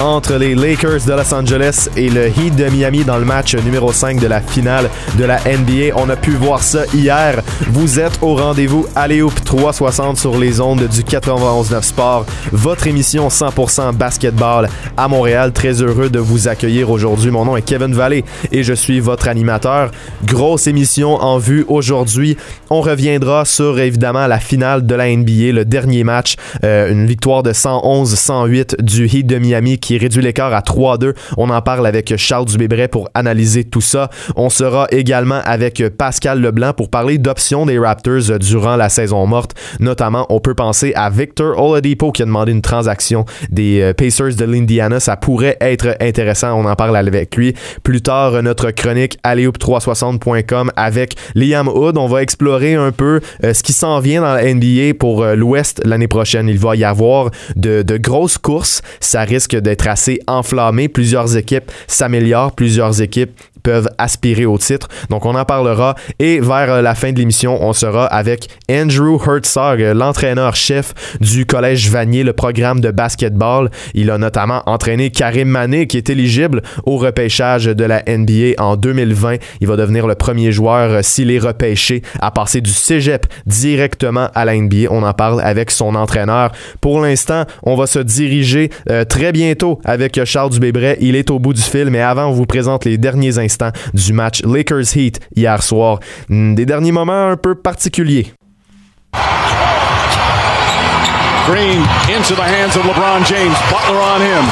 entre les Lakers de Los Angeles et le Heat de Miami dans le match numéro 5 de la finale de la NBA. On a pu voir ça hier. Vous êtes au rendez-vous Hoop 360 sur les ondes du 91.9 Sport, votre émission 100% basketball à Montréal. Très heureux de vous accueillir aujourd'hui. Mon nom est Kevin Vallée et je suis votre animateur. Grosse émission en vue aujourd'hui. On reviendra sur évidemment la finale de la NBA, le dernier match, euh, une victoire de 111-108 du Heat de Miami qui réduit l'écart à 3-2. On en parle avec Charles Dubébret pour analyser tout ça. On sera également avec Pascal Leblanc pour parler d'options des Raptors durant la saison morte. Notamment, on peut penser à Victor Oladipo qui a demandé une transaction des euh, Pacers de l'Indiana. Ça pourrait être intéressant. On en parle avec lui. Plus tard, notre chronique alleoup360.com avec Liam Hood. On va explorer un peu euh, ce qui s'en vient dans la NBA pour euh, l'Ouest l'année prochaine. Il va y avoir de, de grosses courses. Ça risque d'être assez enflammé. Plusieurs équipes s'améliorent, plusieurs équipes peuvent aspirer au titre. Donc on en parlera et vers euh, la fin de l'émission, on sera avec Andrew Hertzog, l'entraîneur-chef du Collège Vanier, le programme de basketball. Il a notamment entraîné Karim Mané qui est éligible au repêchage de la NBA en 2020. Il va devenir le premier joueur euh, s'il est repêché à passer du cégep directement à la NBA. On en parle avec son entraîneur. Pour l'instant, on va se diriger euh, très bientôt avec Charles Dubébret. Il est au bout du fil, mais avant, on vous présente les derniers instants du match Lakers Heat hier soir. Hmm, Des derniers moments un peu particuliers. Green into the hands of LeBron James. Butler on him.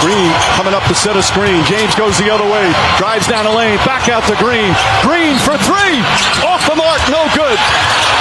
Green coming up to set a screen. James goes the other way. Drives down the lane. Back out to Green. Green for three. Off the mark. No good.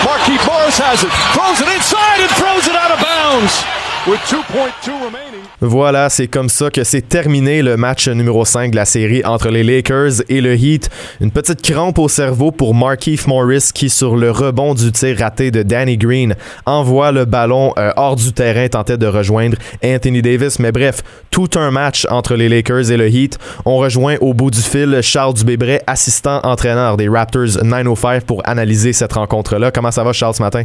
Marquis Morris has it. Throws it inside and throws it out of bounds. With 2.2 remaining. Voilà, c'est comme ça que c'est terminé le match numéro 5 de la série entre les Lakers et le Heat. Une petite crampe au cerveau pour Markeith Morris qui, sur le rebond du tir raté de Danny Green, envoie le ballon euh, hors du terrain, tentait de rejoindre Anthony Davis. Mais bref, tout un match entre les Lakers et le Heat. On rejoint au bout du fil Charles Dubébret, assistant entraîneur des Raptors 905 pour analyser cette rencontre-là. Comment ça va, Charles, ce matin?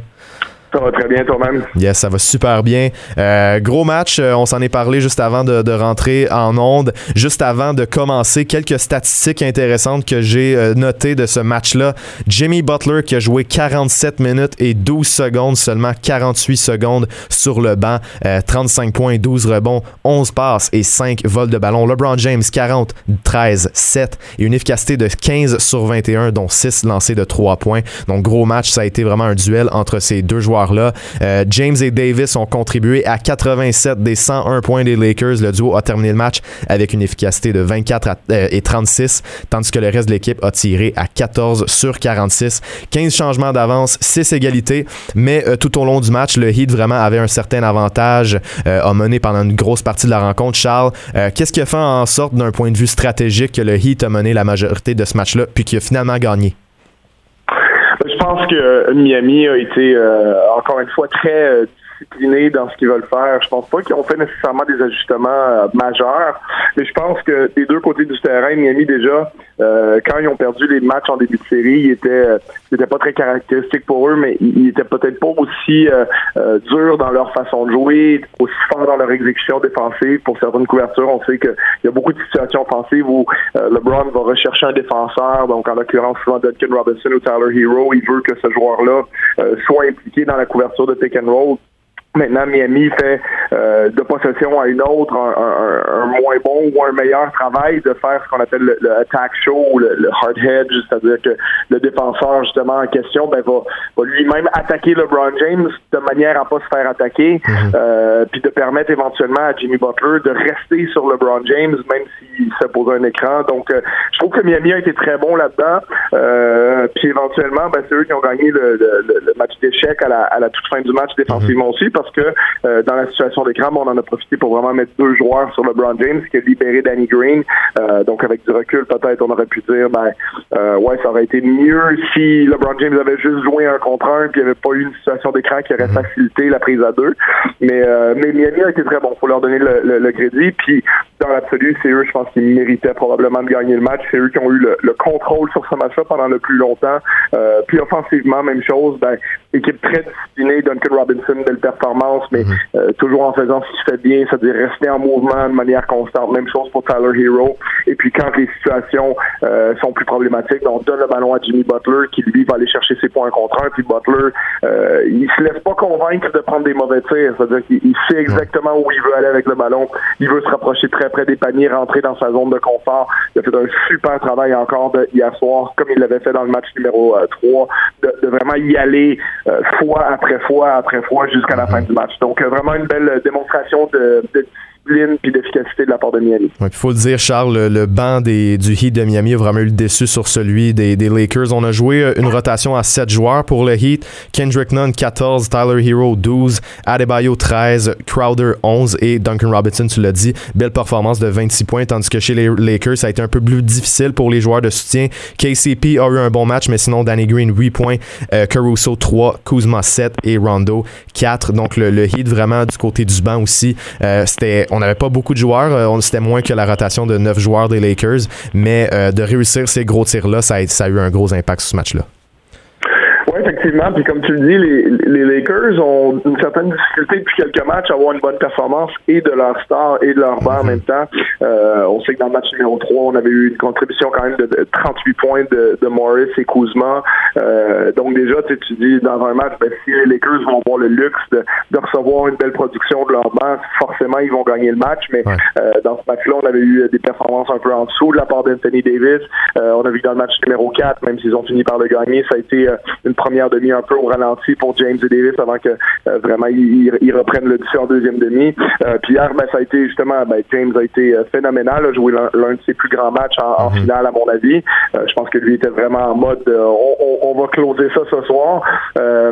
Ça va très bien toi-même? Yes, ça va super bien. Euh, gros match, euh, on s'en est parlé juste avant de, rentrer en onde. Juste avant de commencer, quelques statistiques intéressantes que j'ai euh, notées de ce match-là. Jimmy Butler qui a joué 47 minutes et 12 secondes, seulement 48 secondes sur le banc. 35 points, 12 rebonds, 11 passes et 5 vols de ballon. LeBron James, 40, 13, 7 et une efficacité de 15 sur 21, dont 6 lancés de 3 points. Donc gros match, ça a été vraiment un duel entre ces deux joueurs Euh, James et Davis ont contribué à 87 des 101 points des Lakers. Le duo a terminé le match avec une efficacité de 24 à, euh, et 36, tandis que le reste de l'équipe a tiré à 14 sur 46. 15 changements d'avance, 6 égalités, mais euh, tout au long du match, le Heat vraiment avait un certain avantage, a mené pendant une grosse partie de la rencontre. Charles, qu'est-ce qui a fait en sorte d'un point de vue stratégique que le Heat a mené la majorité de ce match-là, puis qui a finalement gagné? Je pense que Miami a été euh, encore une fois très euh, dans ce qu'ils veulent faire. Je pense pas qu'ils ont fait nécessairement des ajustements euh, majeurs, mais je pense que des deux côtés du terrain, Miami déjà, euh, quand ils ont perdu les matchs en début de série, ils étaient, euh, c'était pas très caractéristique pour eux, mais ils étaient peut-être pas aussi euh, durs dans leur façon de jouer, aussi forts dans leur exécution défensive. Pour certaines couvertures, on sait qu'il y a beaucoup de situations offensives où LeBron va rechercher un défenseur, donc en l'occurrence souvent Duncan Robinson ou Tyler Hero, il veut que ce joueur-là soit impliqué dans la couverture de pick and roll. Maintenant, Miami fait euh, de possession à une autre un, un, un, moins bon ou un meilleur travail de faire ce qu'on appelle le, le, attack show ou le, le hard hedge, c'est-à-dire que le défenseur justement en question ben, va, va lui-même attaquer LeBron James de manière à pas se faire attaquer, Mhm. euh, puis de permettre éventuellement à Jimmy Butler de rester sur LeBron James même s'il se pose un écran. Donc, euh, je trouve que Miami a été très bon là-dedans. Euh, puis éventuellement, ben, c'est eux qui ont gagné le, le, le match d'échec à la, à la toute fin du match défensivement aussi parce que dans la situation d'écran, on en a profité pour vraiment mettre deux joueurs sur LeBron James qui a libéré Danny Green. donc avec du recul, peut-être on aurait pu dire ben ouais, ça aurait été mieux si LeBron James avait juste joué un contre un puis il n'y avait pas eu une situation d'écran qui aurait mhm. facilité la prise à deux. Mais mais Miami a été très bon. Faut leur donner le, le, crédit. Puis dans l'absolu, c'est eux, je pense, qui méritaient probablement de gagner le match. C'est eux qui ont eu le, le contrôle sur ce match-là pendant le plus longtemps. Euh, puis offensivement, même chose. Ben, équipe très disciplinée, Duncan Robinson, belle performance, mais mhm. euh, toujours en faisant ce qu'il fait bien, c'est-à-dire rester en mouvement de manière constante. Même chose pour Tyler Hero. Et puis quand les situations euh, sont plus problématiques, ben, on donne le ballon à Jimmy Butler, qui lui va aller chercher ses points contre un. Puis Butler, il se laisse pas convaincre de prendre des mauvais tirs. C'est-à-dire qu'il sait exactement où il veut aller avec le ballon. Il veut se rapprocher très près des paniers, rentrer dans sa zone de confort. Il a fait un super travail encore de, hier soir, comme il l'avait fait dans le match numéro 3, de, de vraiment y aller euh, fois après fois après fois jusqu'à la fin du match. Donc euh, vraiment une belle démonstration de, de puis d'efficacité de la part de Miami. Il faut le dire, Charles, le, banc des, du Heat de Miami a vraiment eu le déçu sur celui des, des, Lakers. On a joué euh, une rotation à 7 joueurs pour le Heat. Kendrick Nunn, 14, Tyler Hero, 12, Adebayo, 13, Crowder, 11 et Duncan Robinson, tu l'as dit, belle performance de 26 points, tandis que chez les Lakers, ça a été un peu plus difficile pour les joueurs de soutien. KCP a eu un bon match, mais sinon, Danny Green, 8 points, euh, Caruso, 3, Kuzma, 7 et Rondo, 4. Donc, le, le Heat, vraiment, du côté du banc aussi, euh, c'était n'avait pas beaucoup de joueurs. Euh, c'était moins que la rotation de 9 joueurs des Lakers. Mais euh, de réussir ces gros tirs-là, ça ça a eu un gros impact sur ce match-là effectivement. Puis comme tu le dis, les, Lakers ont une certaine difficulté depuis quelques matchs à avoir une bonne performance et de leur star et de leur banc en même temps. Euh, on sait que dans le match numéro 3, on avait eu une contribution quand même de, 38 points de, Morris et Kuzma. Euh, donc déjà, tu dis dans un match, ben, si les Lakers vont avoir le luxe de, recevoir une belle production de leur banc, forcément ils vont gagner le match. Mais euh, dans ce match-là, on avait eu des performances un peu en dessous de la part d'Anthony Davis. on a vu dans le match numéro 4, même s'ils ont fini par le gagner, ça a été une première demi un peu au ralenti pour James et Davis avant que euh, vraiment ils, reprennent le dessus en deuxième demi. Euh, puis hier, ben, ça a été justement, ben, James a été euh, phénoménal, a joué l'un de ses plus grands matchs en, mhm. finale à mon avis. je pense que lui était vraiment en mode on, va closer ça ce soir.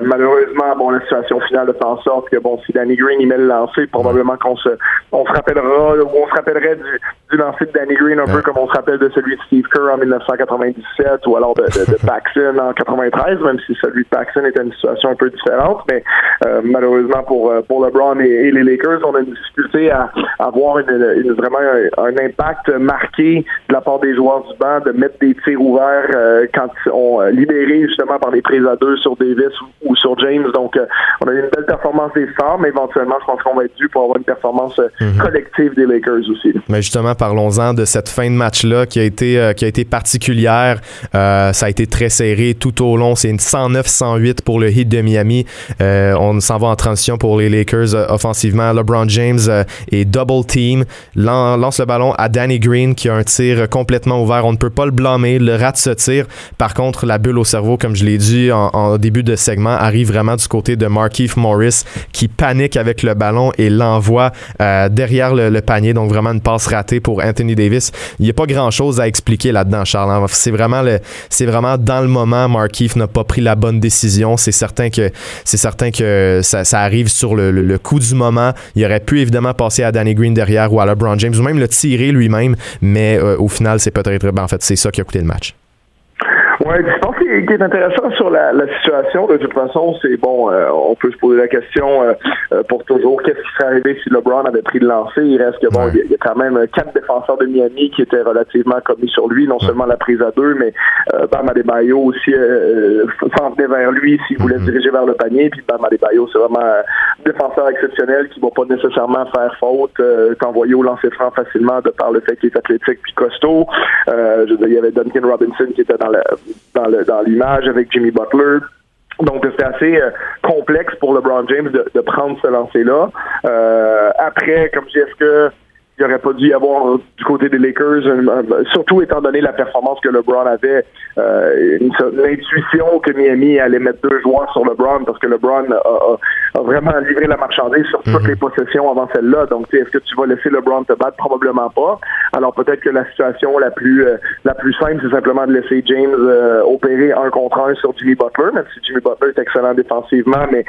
malheureusement, bon, la situation finale fait en sorte que bon, si Danny Green il met le lancer, probablement qu'on se on se rappellera on se rappellerait du, du lancer de Danny Green un peu comme on se rappelle de celui de Steve Kerr en 1997 ou alors de, de, de Paxson en 93, même si celui de Paxson était une situation un peu différente, mais euh, malheureusement pour euh, pour LeBron et, les Lakers, on a une difficulté à, avoir une, vraiment un, impact marqué de la part des joueurs du banc de mettre des tirs ouverts euh, quand on libéré justement par les prises à deux sur Davis ou, sur James. Donc on a eu une belle performance des stars, mais éventuellement je pense qu'on va être dû pour avoir une performance mhm. collective des Lakers aussi. Mais justement, parlons-en de cette fin de match-là qui a été qui a été particulière. ça a été très serré tout au long. C'est une 109-108 pour le Heat de Miami. Euh, on s'en va en transition pour les Lakers euh, offensivement. LeBron James euh, est double team, lance le ballon à Danny Green qui a un tir complètement ouvert. On ne peut pas le blâmer. Le rat se tire. Par contre, la bulle au cerveau, comme je l'ai dit en, début de segment, arrive vraiment du côté de Markeith Morris qui panique avec le ballon et l'envoie derrière le, panier. Donc vraiment une passe ratée pour Anthony Davis. Il n'y a pas grand-chose à expliquer là-dedans, Charles. Hein. C'est vraiment, le, vraiment dans le moment, Markeith n'a pas pris la bonne décision. C'est certain que ça, arrive sur le, coup du moment. Il aurait pu évidemment passer à Danny Green derrière ou à LeBron James ou même le tirer lui-même, mais euh, au final, c'est peut-être ben, en fait c'est ça qui a coûté le match. Ouais, qu'il est intéressant sur la, situation, de toute façon, c'est bon, euh, on peut se poser la question euh, euh, pour toujours, qu'est-ce qui serait arrivé si LeBron avait pris le lancer? Il reste que bon, il y, a quand même quatre défenseurs de Miami qui étaient relativement commis sur lui, non seulement la prise à deux, mais Bam Adebayo aussi s'en venait vers lui s'il voulait se mm-hmm. diriger vers le panier, puis Bam Adebayo, c'est vraiment un défenseur exceptionnel qui va pas nécessairement faire faute, t'envoyer au lancer franc facilement de par le fait qu'il est athlétique puis costaud. il y avait Duncan Robinson qui était dans la dans l'image avec Jimmy Butler. Donc c'était assez euh, complexe pour LeBron James de, prendre ce lancer-là. Euh, après, comme je dis, est-ce que il aurait pas dû y avoir du côté des Lakers, surtout étant donné la performance que LeBron avait, euh, une, intuition que Miami allait mettre deux joueurs sur LeBron parce que LeBron a, vraiment livré la marchandise sur toutes mhm. les possessions avant celle-là. Donc, est-ce que tu vas laisser LeBron te battre? Probablement pas. Alors peut-être que la situation la plus euh, la plus simple, c'est simplement de laisser James euh, opérer un contre un sur Jimmy Butler, même si Jimmy Butler est excellent défensivement. Mais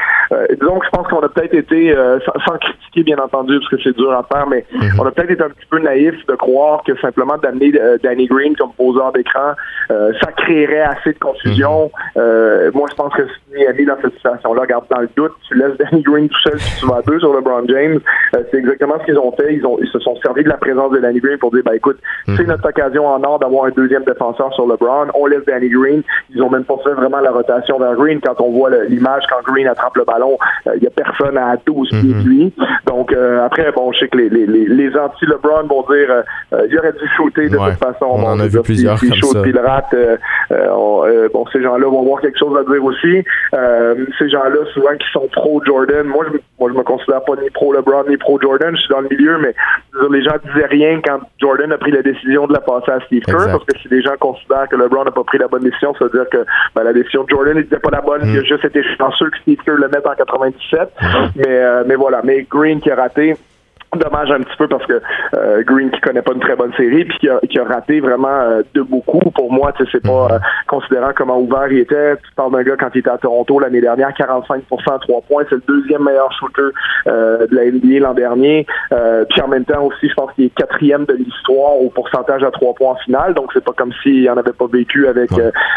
donc, je pense qu'on a peut-être été, sans, critiquer bien entendu, parce que c'est dur à faire, mais mhm. on a peut-être été un petit peu naïf de croire que simplement d'amener euh, Danny Green comme poseur d'écran, euh, ça créerait assez de confusion. Mhm. Euh, moi, je pense que Miami, dans cette situation-là, garde dans le doute, tu laisses Danny Green tout seul si tu vas deux sur LeBron James. c'est exactement ce qu'ils ont fait. Ils, ont, ils se sont servis de la présence de Danny Green pour dire, bah écoute, c'est mhm. notre occasion en or d'avoir un deuxième défenseur sur LeBron. On laisse Danny Green. Ils ont même pas fait vraiment la rotation vers Green. Quand on voit l'image, quand Green attrape le ballon, il y a personne à 12 pieds de lui. Donc, après, bon, je sais que les, les, les anti-LeBron vont dire euh, euh, il aurait dû shooter de toute façon. On en a vu plusieurs comme ça. le rate, euh, bon, ces gens-là vont avoir quelque chose à dire aussi. ces gens-là, souvent, qui sont pro Jordan. Moi, je, moi, je me considère pas ni pro LeBron ni pro Jordan. Je suis dans le milieu, mais les gens disaient rien quand Jordan a pris la décision de la passer à Steve Kerr, parce que si les gens considèrent que LeBron n'a pas pris la bonne décision, ça veut dire que ben, la décision de Jordan n'était pas la bonne. Mm. Il a juste été chanceux que Steve Kerr le mette en 97. Mais, mais voilà. Mais Green qui a raté dommage un petit peu parce que euh, Green qui connaît pas une très bonne série puis qui a, qui a raté vraiment euh, de beaucoup. Pour moi tu sais c'est pas mhm. euh, considérant comment ouvert il était tu parles d'un gars quand il était à Toronto l'année dernière 45% à 3 points c'est le deuxième meilleur shooter de la NBA l'an dernier. Puis en même temps aussi je pense qu'il est quatrième de l'histoire au pourcentage à 3 points en finale. Donc c'est pas comme s'il en avait pas vécu avec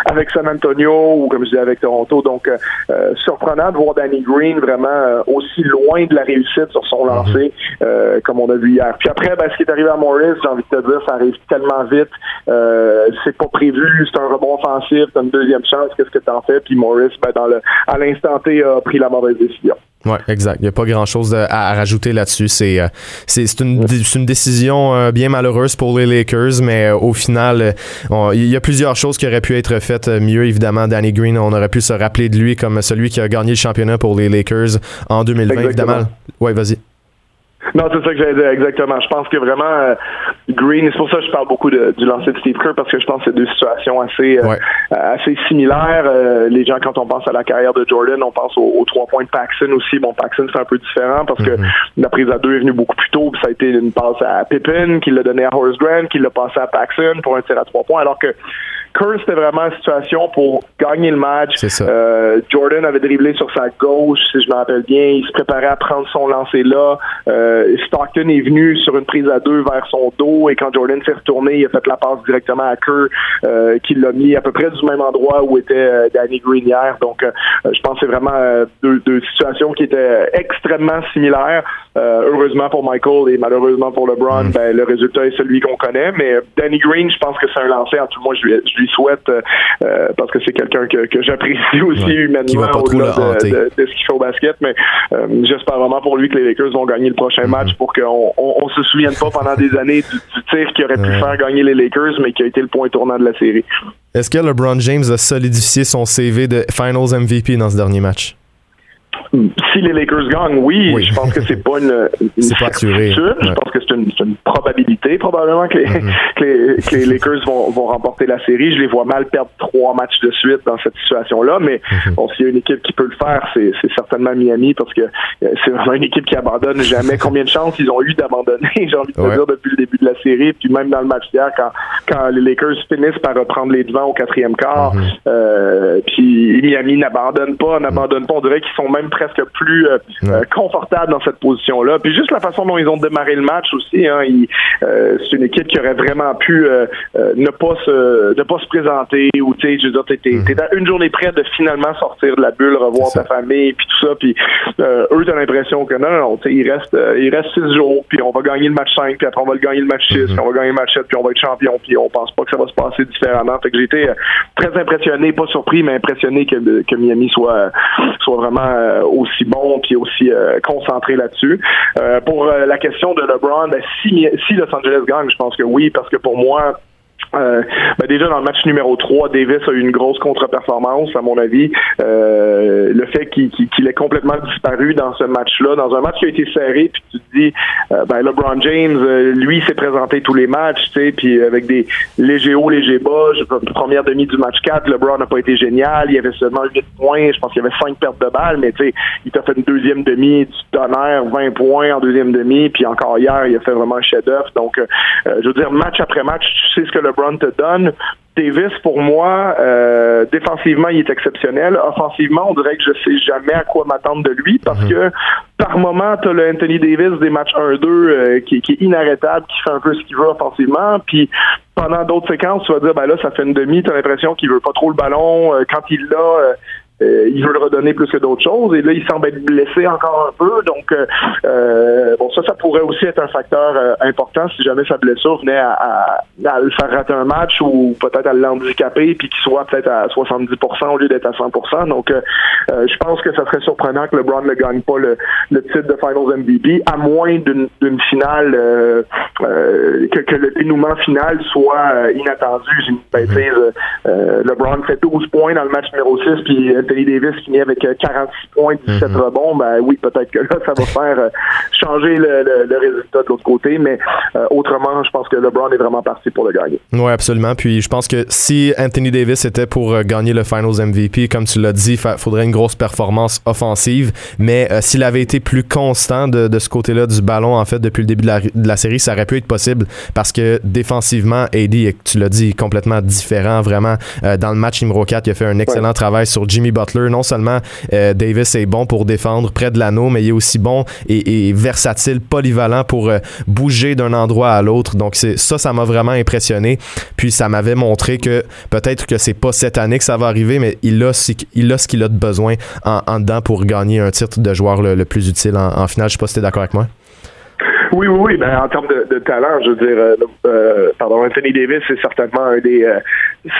avec San Antonio ou comme je disais avec Toronto. Donc surprenant de voir Danny Green vraiment aussi loin de la réussite sur son mhm. lancer euh, comme on a vu hier. Puis après, ben, ce qui est arrivé à Morris, j'ai envie de te dire, ça arrive tellement vite. Euh, c'est pas prévu, c'est un rebond offensif, t'as une deuxième chance, qu'est-ce que t'en fais? Puis Morris, ben, dans le, à l'instant T, a pris la mauvaise décision. Oui, exact. Il n'y a pas grand-chose à, rajouter là-dessus. C'est euh, c'est une, une décision bien malheureuse pour les Lakers, mais au final, il y a plusieurs choses qui auraient pu être faites mieux. Évidemment, Danny Green, on aurait pu se rappeler de lui comme celui qui a gagné le championnat pour les Lakers en 2020. Évidemment. Oui, vas-y. Non, c'est ça que j'allais dire exactement. Je pense que vraiment euh, Green, c'est pour ça que je parle beaucoup de, du lancer de Steve Kerr parce que je pense que c'est deux situations assez euh, assez similaires. Euh, les gens quand on pense à la carrière de Jordan, on pense aux, trois points de Paxson aussi. Bon, Paxson c'est un peu différent parce que mm-hmm. la prise à deux est venue beaucoup plus tôt. Puis ça a été une passe à Pippen qui l'a donné à Horace Grant, qui l'a passé à Paxson pour un tir à trois points, alors que Kerr, c'était vraiment une situation pour gagner le match. Euh, Jordan avait dribblé sur sa gauche, si je me rappelle bien. Il se préparait à prendre son lancer là. Euh, Stockton est venu sur une prise à deux vers son dos et quand Jordan s'est retourné, il a fait la passe directement à Kerr euh, qui l'a mis à peu près du même endroit où était euh, Danny Green hier. Donc, euh, je pense que c'est vraiment deux, deux, situations qui étaient extrêmement similaires. heureusement pour Michael et malheureusement pour LeBron, mm. ben, le résultat est celui qu'on connaît. Mais Danny Green, je pense que c'est un lancer. En tout cas, moi, je lui, je lui souhaite parce que c'est quelqu'un que, que j'apprécie aussi humainement au-delà de, de, de, ce qu'il fait au basket. Mais j'espère vraiment pour lui que les Lakers vont gagner le prochain mm-hmm. match pour qu'on on, se souvienne pas pendant des années du, tir qui aurait pu faire gagner les Lakers, mais qui a été le point tournant de la série. Est-ce que LeBron James a solidifié son CV de Finals MVP dans ce dernier match? Si les Lakers gagnent, oui, je pense que c'est pas une, une certitude. Je pense que c'est une, une, probabilité probablement que les, mm-hmm. que les, que les Lakers vont, vont, remporter la série. Je les vois mal perdre trois matchs de suite dans cette situation-là, mais mm-hmm. bon, s'il y a une équipe qui peut le faire, c'est certainement Miami parce que euh, c'est vraiment une équipe qui abandonne jamais. Combien de chances ils ont eu d'abandonner, j'ai envie de dire, depuis le début de la série, puis même dans le match d'hier, quand, quand les Lakers finissent par reprendre les devants au quatrième quart, mm-hmm. euh, puis Miami n'abandonne pas, n'abandonne pas. On dirait qu'ils sont même presque plus euh, euh, confortable dans cette position-là. Puis juste la façon dont ils ont démarré le match aussi, hein, euh, c'est une équipe qui aurait vraiment pu ne pas se ne pas se présenter ou tu sais, je veux dire, t'es, mm-hmm. à une journée près de finalement sortir de la bulle, revoir ta famille, puis tout ça. Puis eux, t'as l'impression que non, non, il reste il reste six jours, puis on va gagner le match 5, puis après on va gagner le match 6, mm-hmm. puis on va gagner le match 7, puis on va être champion, puis on pense pas que ça va se passer différemment. Fait que j'ai été très impressionné, pas surpris, mais impressionné que, que Miami soit soit vraiment aussi bon puis aussi euh, concentré là-dessus. Euh, pour euh, la question de LeBron, ben, si, si Los Angeles gagne, je pense que oui, parce que pour moi, euh, ben déjà dans le match numéro 3, Davis a eu une grosse contre-performance, à mon avis. Euh, euh, le fait qu'il ait complètement disparu dans ce match-là, dans un match qui a été serré, puis tu te dis, euh, ben LeBron James, lui, s'est présenté tous les matchs, tu sais, puis avec des légers hauts, légers bas. Première demi du match 4, LeBron n'a pas été génial. Il y avait seulement 8 points. Je pense qu'il y avait 5 pertes de balles, mais tu sais, il t'a fait une deuxième demi du tonnerre, 20 points en deuxième demi, puis encore hier, il a fait vraiment un chef-d'œuvre. Donc, je veux dire, match après match, tu sais ce que LeBron te donne. Davis, pour moi, euh, défensivement, il est exceptionnel. Offensivement, on dirait que je sais jamais à quoi m'attendre de lui parce mhm. que par moment, tu as le Anthony Davis des matchs 1-2 euh, qui, qui, est inarrêtable, qui fait un peu ce qu'il veut offensivement. Puis pendant d'autres séquences, tu vas dire, ben là, ça fait une demi, tu as l'impression qu'il veut pas trop le ballon. Euh, quand il l'a, euh, il veut le redonner plus que d'autres choses. Et là, il semble être blessé encore un peu. Donc, euh, euh, bon, ça, ça pourrait aussi être un facteur important si jamais sa blessure venait à, à, le faire rater un match ou peut-être à l'handicaper puis qu'il soit peut-être à 70% au lieu d'être à 100%. Donc, je pense que ça serait surprenant que LeBron ne gagne pas le, le titre de Finals MVP, à moins d'une finale que, que, le dénouement final soit inattendu. J'ai une. LeBron fait 12 points dans le match numéro 6 puis Anthony Davis finit avec 46 euh, points, 17 mhm. rebonds, ben oui, peut-être que là, ça va faire euh, changer le, résultat de l'autre côté, mais euh, autrement, je pense que LeBron est vraiment parti pour le gagner. Oui, absolument. Puis je pense que si Anthony Davis était pour gagner le Finals MVP, comme tu l'as dit, il faudrait une grosse performance offensive, mais s'il avait été plus constant de, ce côté-là du ballon, en fait, depuis le début de la, de la, série, ça aurait pu être possible parce que défensivement, AD, tu l'as dit, complètement différent, vraiment. dans le match numéro 4, il a fait un excellent travail sur Jimmy Butler. Non seulement euh, Davis est bon pour défendre près de l'anneau, mais il est aussi bon et, versatile, polyvalent pour euh, bouger d'un endroit à l'autre. Donc ça, ça m'a vraiment impressionné. Puis ça m'avait montré que peut-être que c'est pas cette année que ça va arriver, mais il a, ce qu'il a de besoin en, dedans pour gagner un titre de joueur le, plus utile en, finale. Je sais pas si d'accord avec moi. Oui, oui, oui. Ben, en termes de, talent, je veux dire, euh, pardon, Anthony Davis est certainement un des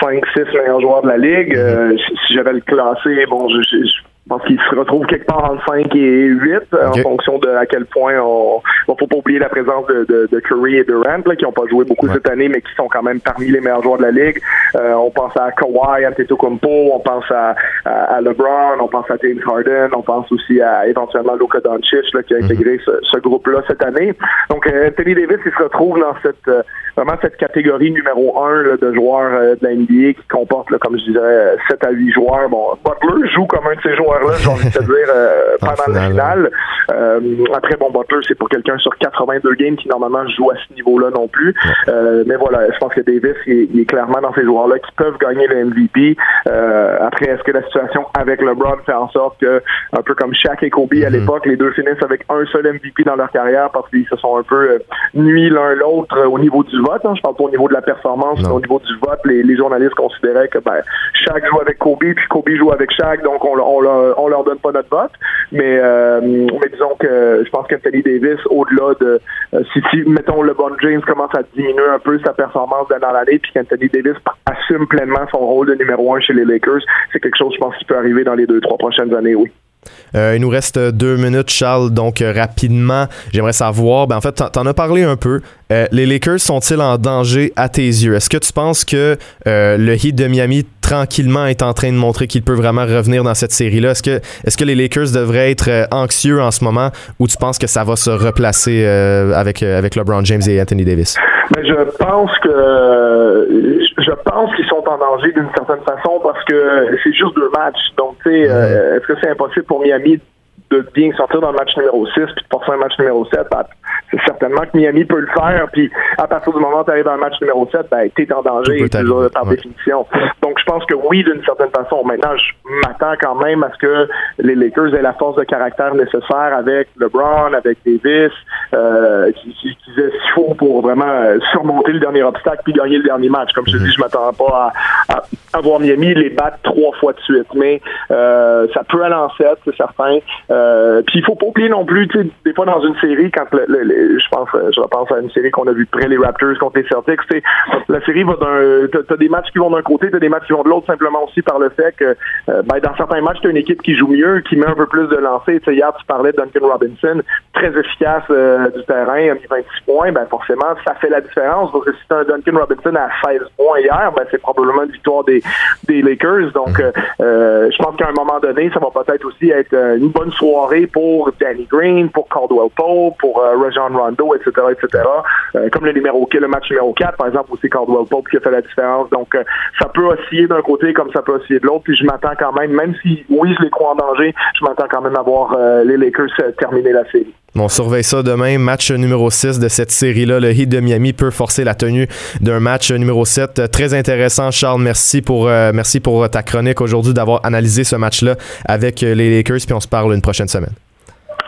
5-6 meilleurs joueurs de la ligue. Mm-hmm. si j'avais le classé, bon, je, je pense qu'il se retrouve quelque part entre 5 et 8 en fonction de à quel point on. Bon, faut pas oublier la présence de, de, de Curry et Durant là, qui n'ont pas joué beaucoup cette année, mais qui sont quand même parmi les meilleurs joueurs de la ligue. Euh, on pense à Kawhi Antetokounmpo, on pense à, à, LeBron, on pense à James Harden, on pense aussi à éventuellement Luka Doncic là, qui a mhm. intégré ce, ce groupe-là cette année. Donc euh, Anthony Davis, il se retrouve dans cette euh, vraiment cette catégorie numéro 1 de joueurs euh, de la NBA qui comporte, comme je disais, 7 à 8 joueurs. Bon, Butler joue comme un de ces joueurs j'ai envie de te dire, euh, pendant la finale. Euh, après, bon, Butler, c'est pour quelqu'un sur 82 games qui normalement joue à ce niveau-là non plus. Euh, mais voilà, je pense que Davis, il, est clairement dans ces joueurs-là qui peuvent gagner le MVP. après, est-ce que la situation avec LeBron fait en sorte que, un peu comme Shaq et Kobe à mm-hmm. l'époque, les deux finissent avec un seul MVP dans leur carrière parce qu'ils se sont un peu nuits l'un l'autre au niveau du vote. Hein? Je parle pas au niveau de la performance, mais au niveau du vote, les, journalistes considéraient que ben, Shaq joue avec Kobe, puis Kobe joue avec Shaq, donc on, on, on leur donne pas notre vote. Mais, euh, mais disons que je pense qu'Anthony Davis, au-delà de euh, si, si, mettons, LeBron James commence à diminuer un peu sa performance dans l'année, puis qu'Anthony Davis assume pleinement son rôle de numéro un chez les Lakers, c'est quelque chose, je pense, qui peut arriver dans les deux, trois prochaines années, oui. Euh, il nous reste deux minutes, Charles. Donc, rapidement, j'aimerais savoir, ben, en fait, t'en as parlé un peu. les Lakers sont-ils en danger à tes yeux? Est-ce que tu penses que le Heat de Miami tranquillement est en train de montrer qu'il peut vraiment revenir dans cette série-là? Est-ce que, est-ce que les Lakers devraient être euh, anxieux en ce moment ou tu penses que ça va se replacer euh, avec, euh, avec LeBron James et Anthony Davis? Mais je pense que je pense qu'ils sont en danger d'une certaine façon parce que c'est juste deux matchs. Donc, tu sais, mm-hmm. est-ce que c'est impossible pour Miami de bien sortir dans le match numéro 6 puis de forcer un match numéro 7? c'est certainement que Miami peut le faire. Puis à partir du moment où tu arrives dans le match numéro 7, ben, tu es en danger par définition. Donc je pense que oui, d'une certaine façon. Maintenant, je m'attends quand même à ce que les Lakers aient la force de caractère nécessaire avec LeBron, avec Davis, euh, qui, qui, qui ce qu'il faut pour vraiment euh, surmonter le dernier obstacle puis gagner le dernier match. Comme je te dis, je m'attends pas à, à, voir Miami les battre trois fois de suite. Mais euh, ça peut aller en 7, c'est certain. Euh, puis il faut pas oublier non plus, des fois dans une série, quand le je pense, je pense à une série qu'on a vue près les Raptors contre les Celtics. La série va d'un, t'as, des matchs qui vont d'un côté, t'as des matchs qui vont de l'autre, simplement aussi par le fait que, ben, dans certains matchs, t'as une équipe qui joue mieux, qui met un peu plus de sais, hier, tu parlais de Duncan Robinson, très efficace du terrain, a mis 26 points. Ben forcément, ça fait la différence que si t'as un Duncan Robinson à 16 points hier, ben c'est probablement une victoire des, Lakers. Donc, euh, je pense qu'à un moment donné, ça va peut-être aussi être euh, une bonne soirée pour Danny Green, pour Caldwell Pope, pour euh, Rondo, etc., etc. Euh, comme le numéro le match numéro 4, par exemple, c'est Caldwell Pope qui a fait la différence. Donc, ça peut osciller d'un côté comme ça peut osciller de l'autre. Puis je m'attends quand même, même si oui, je les crois en danger, je m'attends quand même à voir les Lakers terminer la série. On surveille ça demain. Match numéro 6 de cette série-là. Le Heat de Miami peut forcer la tenue d'un match numéro 7. Très intéressant, Charles. Merci pour, merci pour ta chronique aujourd'hui, d'avoir analysé ce match-là avec les Lakers. Puis on se parle une prochaine semaine.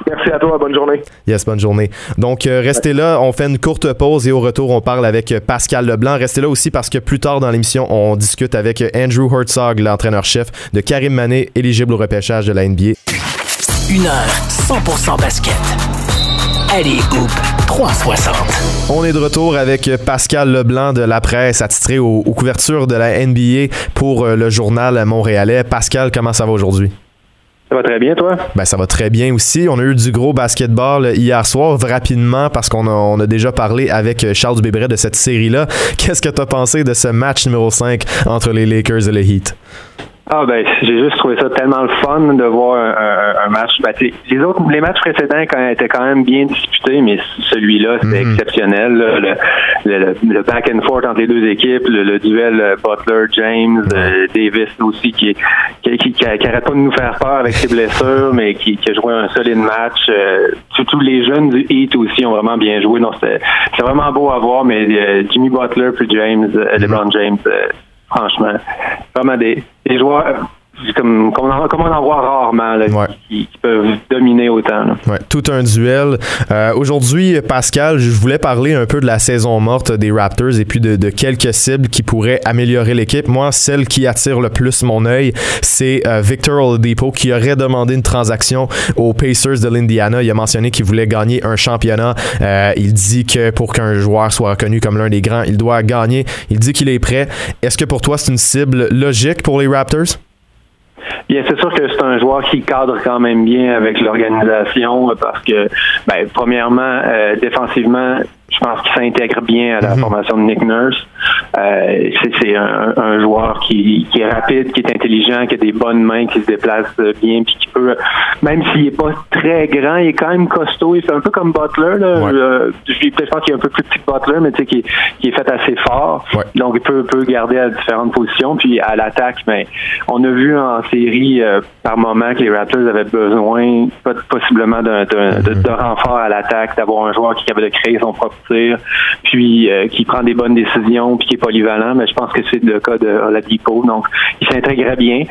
Merci à toi, bonne journée. Yes, bonne journée. Donc, euh, restez là, on fait une courte pause et au retour, on parle avec Pascal Leblanc. Restez là aussi parce que plus tard dans l'émission, on discute avec Andrew Herzog, l'entraîneur-chef de Karim Mané, éligible au repêchage de la NBA. Une heure, 100% basket. Allez, Hoop 360. On est de retour avec Pascal Leblanc de la presse, attitré aux, aux couvertures de la NBA pour euh, le journal montréalais. Pascal, comment ça va aujourd'hui? Ça va très bien, toi? Ben, ça va très bien aussi. On a eu du gros basketball hier soir, rapidement, parce qu'on a, déjà parlé avec Charles Bébret de cette série-là. Qu'est-ce que tu as pensé de ce match numéro 5 entre les Lakers et le Heat? Ah ben j'ai juste trouvé ça tellement le fun de voir un, un, match. Ben, les autres, les matchs précédents quand, étaient quand même bien disputés, mais celui-là c'était mhm. exceptionnel. Le, le, back and forth entre les deux équipes, le, duel euh, Butler James euh, Davis aussi qui qui, qui, qui, arrête pas de nous faire peur avec ses blessures, mais qui, qui a joué un solide match. Euh, tous les jeunes du Heat aussi ont vraiment bien joué. Donc c'est vraiment beau à voir, mais Jimmy Butler puis James, mhm. LeBron James franchement. Vraiment des, des joueurs comme, comme, on en, voit rarement qui, peuvent dominer autant. Ouais, tout un duel. Euh, aujourd'hui, Pascal, je voulais parler un peu de la saison morte des Raptors et puis de, de quelques cibles qui pourraient améliorer l'équipe. Moi, celle qui attire le plus mon œil, c'est euh, Victor Oladipo qui aurait demandé une transaction aux Pacers de l'Indiana. Il a mentionné qu'il voulait gagner un championnat. Euh, il dit que pour qu'un joueur soit reconnu comme l'un des grands, il doit gagner. Il dit qu'il est prêt. Est-ce que pour toi, c'est une cible logique pour les Raptors? Bien, c'est sûr que c'est un joueur qui cadre quand même bien avec l'organisation parce que, ben, premièrement, euh, défensivement, je pense qu'il s'intègre bien à la mhm. formation de Nick Nurse. Euh, c'est un, un, joueur qui, qui, est rapide, qui est intelligent, qui a des bonnes mains, qui se déplace bien, puis qui peut, même s'il est pas très grand, il est quand même costaud. Il fait un peu comme Butler. Là. Euh, je, pense qu'il est un peu plus petit que Butler, mais tu sais, qui, qui, est fait assez fort. Donc, il peut, peut garder à différentes positions. Puis à l'attaque, mais ben, on a vu en série euh, par moment que les Raptors avaient besoin possiblement d'un de, de, renfort à l'attaque, d'avoir un joueur qui avait de créer son propre puis euh, qui prend des bonnes décisions, puis qui est polyvalent. Mais je pense que c'est le cas de Oladipo. Donc, il s'intégrait bien.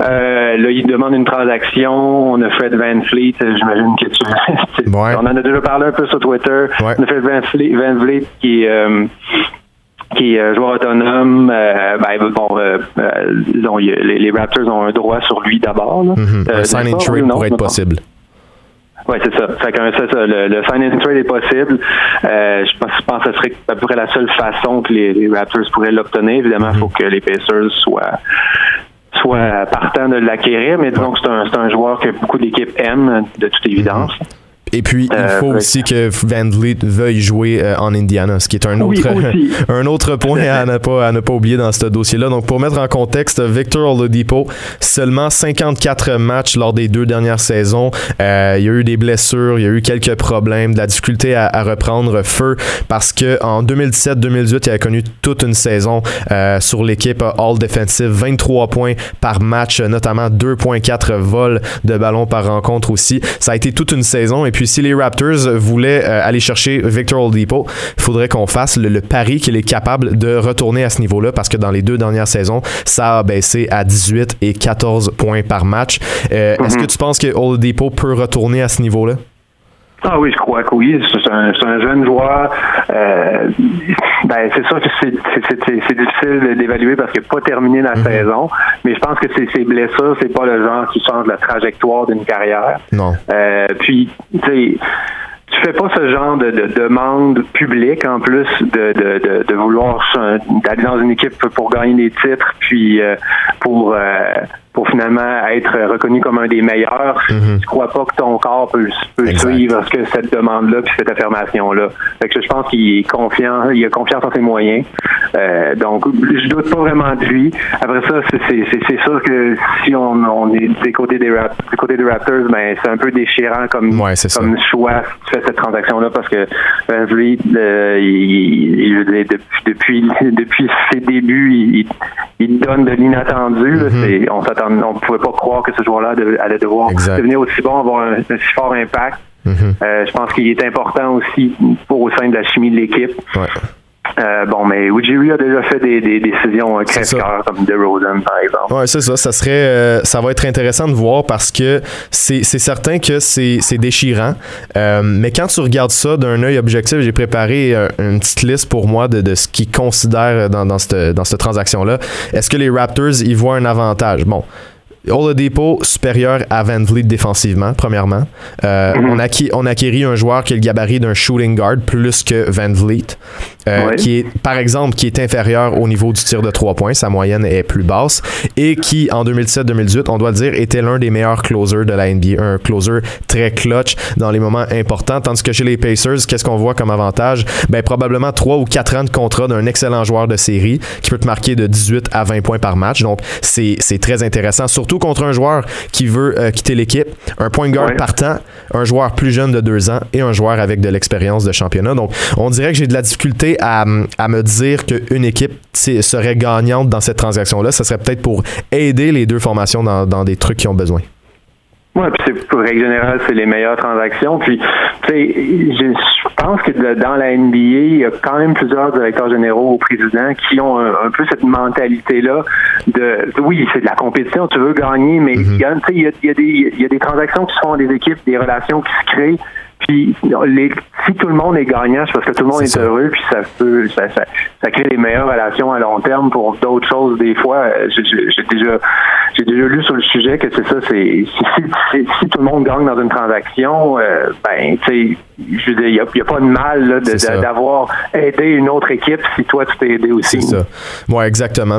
Euh, là, il demande une transaction. On a Fred Van Fleet. J'imagine que tu. On en a déjà parlé un peu sur Twitter. On a Fred Van Fleet, Van Fleet qui euh, qui est joueur autonome. Euh, ben, bon, euh, les, les, Raptors ont un droit sur lui d'abord. Mm-hmm. un sign and trade pourrait être possible. Oui, c'est ça. Fait que ça, ça, le, le sign and trade est possible. Euh, je, pense, je pense que ce serait à peu près la seule façon que les, Raptors pourraient l'obtenir. Évidemment, il faut que les Pacers soient soient partants de l'acquérir, mais disons que c'est un, un joueur que beaucoup d'équipes aiment, de toute évidence. Et puis, il euh, faut aussi que Van Vliet veuille jouer euh, en Indiana, ce qui est un autre, un autre point à ne, pas, à ne pas oublier dans ce dossier-là. Donc, pour mettre en contexte, Victor Oladipo, seulement 54 matchs lors des deux dernières saisons. Euh, il y a eu des blessures, il y a eu quelques problèmes, de la difficulté à, reprendre feu parce que en 2017-2018, il a connu toute une saison sur l'équipe All Defensive, 23 points par match, notamment 2.4 vols de ballon par rencontre aussi. Ça a été toute une saison et puis si les Raptors voulaient euh, aller chercher Victor Oladipo, il faudrait qu'on fasse le, pari qu'il est capable de retourner à ce niveau-là parce que dans les deux dernières saisons, ça a baissé à 18 et 14 points par match. Euh, est-ce mhm. que tu penses que Oladipo peut retourner à ce niveau-là? Ah oui, je crois que oui. C'est un, jeune joueur. Euh, ben, c'est sûr que c'est difficile d'évaluer parce qu'il n'a pas terminé la mhm. saison. Mais je pense que ses blessures, c'est pas le genre qui change la trajectoire d'une carrière. Non. Euh, puis, tu sais tu fais pas ce genre de, de demande publique en plus de, de, de, vouloir d'aller dans une équipe pour gagner des titres, puis pour pour finalement être reconnu comme un des meilleurs, mm je crois pas que ton corps peut, suivre ce que cette demande-là puis cette affirmation-là. Fait que je pense qu'il est confiant, il a confiance en ses moyens. Euh, donc, je doute pas vraiment de lui. Après ça, c'est sûr que si on, on est des côtés des, rap, des côtés des Raptors, ben c'est un peu déchirant comme, comme choix si tu fais cette transaction-là parce que euh, il, depuis, depuis ses débuts, il, il donne de l'inattendu. Mm On s'attend on ne pouvait pas croire que ce joueur-là allait devoir devenir aussi bon, avoir un, si fort impact. Mhm. Euh, je pense qu'il est important aussi pour au sein de la chimie de l'équipe. Euh, bon, mais Ujiri a déjà fait des, décisions crève-cœur comme DeRozan, par exemple. Oui, c'est ça. Ça, serait, euh, ça va être intéressant de voir parce que c'est certain que c'est déchirant. mais quand tu regardes ça d'un œil objectif, j'ai préparé une petite liste pour moi de, ce qu'ils considèrent dans, dans cette, dans cette transaction-là. Est-ce que les Raptors y voient un avantage? Bon, Oladipo supérieur à Van Vliet défensivement, premièrement. Euh, mhm. on, a on acquérit un joueur qui a le gabarit d'un shooting guard plus que Van Vliet, euh, qui est, par exemple, qui est inférieur au niveau du tir de 3 points. Sa moyenne est plus basse. Et qui, en 2017-2018, on doit le dire, était l'un des meilleurs closers de la NBA. Un closer très clutch dans les moments importants. Tandis que chez les Pacers, qu'est-ce qu'on voit comme avantage? Ben, probablement 3 ou 4 ans de contrat d'un excellent joueur de série qui peut te marquer de 18 à 20 points par match. Donc, c'est très intéressant, surtout contre un joueur qui veut euh, quitter l'équipe, un point guard partant, un joueur plus jeune de deux ans et un joueur avec de l'expérience de championnat. Donc, on dirait que j'ai de la difficulté à, me dire qu'une équipe serait gagnante dans cette transaction-là. Ce serait peut-être pour aider les deux formations dans, dans des trucs qui ont besoin. Oui, puis c'est pour règle générale, c'est les meilleures transactions. Puis, tu sais, je pense que dans la NBA, il y a quand même plusieurs directeurs généraux ou présidents qui ont un, peu cette mentalité-là de, oui, c'est de la compétition, tu veux gagner, mais mm-hmm. il, y a, il, y a, il, y a des, il y a des transactions qui se font des équipes, des relations qui se créent puis les, si tout le monde est gagnant, c'est parce que tout le monde est, heureux, puis ça peut ça, ça, ça, crée des meilleures relations à long terme pour d'autres choses. Des fois, euh, j'ai déjà j'ai déjà lu sur le sujet que c'est ça, c'est si, si, tout le monde gagne dans une transaction, euh, ben tu sais je veux dire, il n'y a, pas de mal d'avoir aidé une autre équipe si toi tu t'es aidé aussi. C'est ça. Oui, exactement.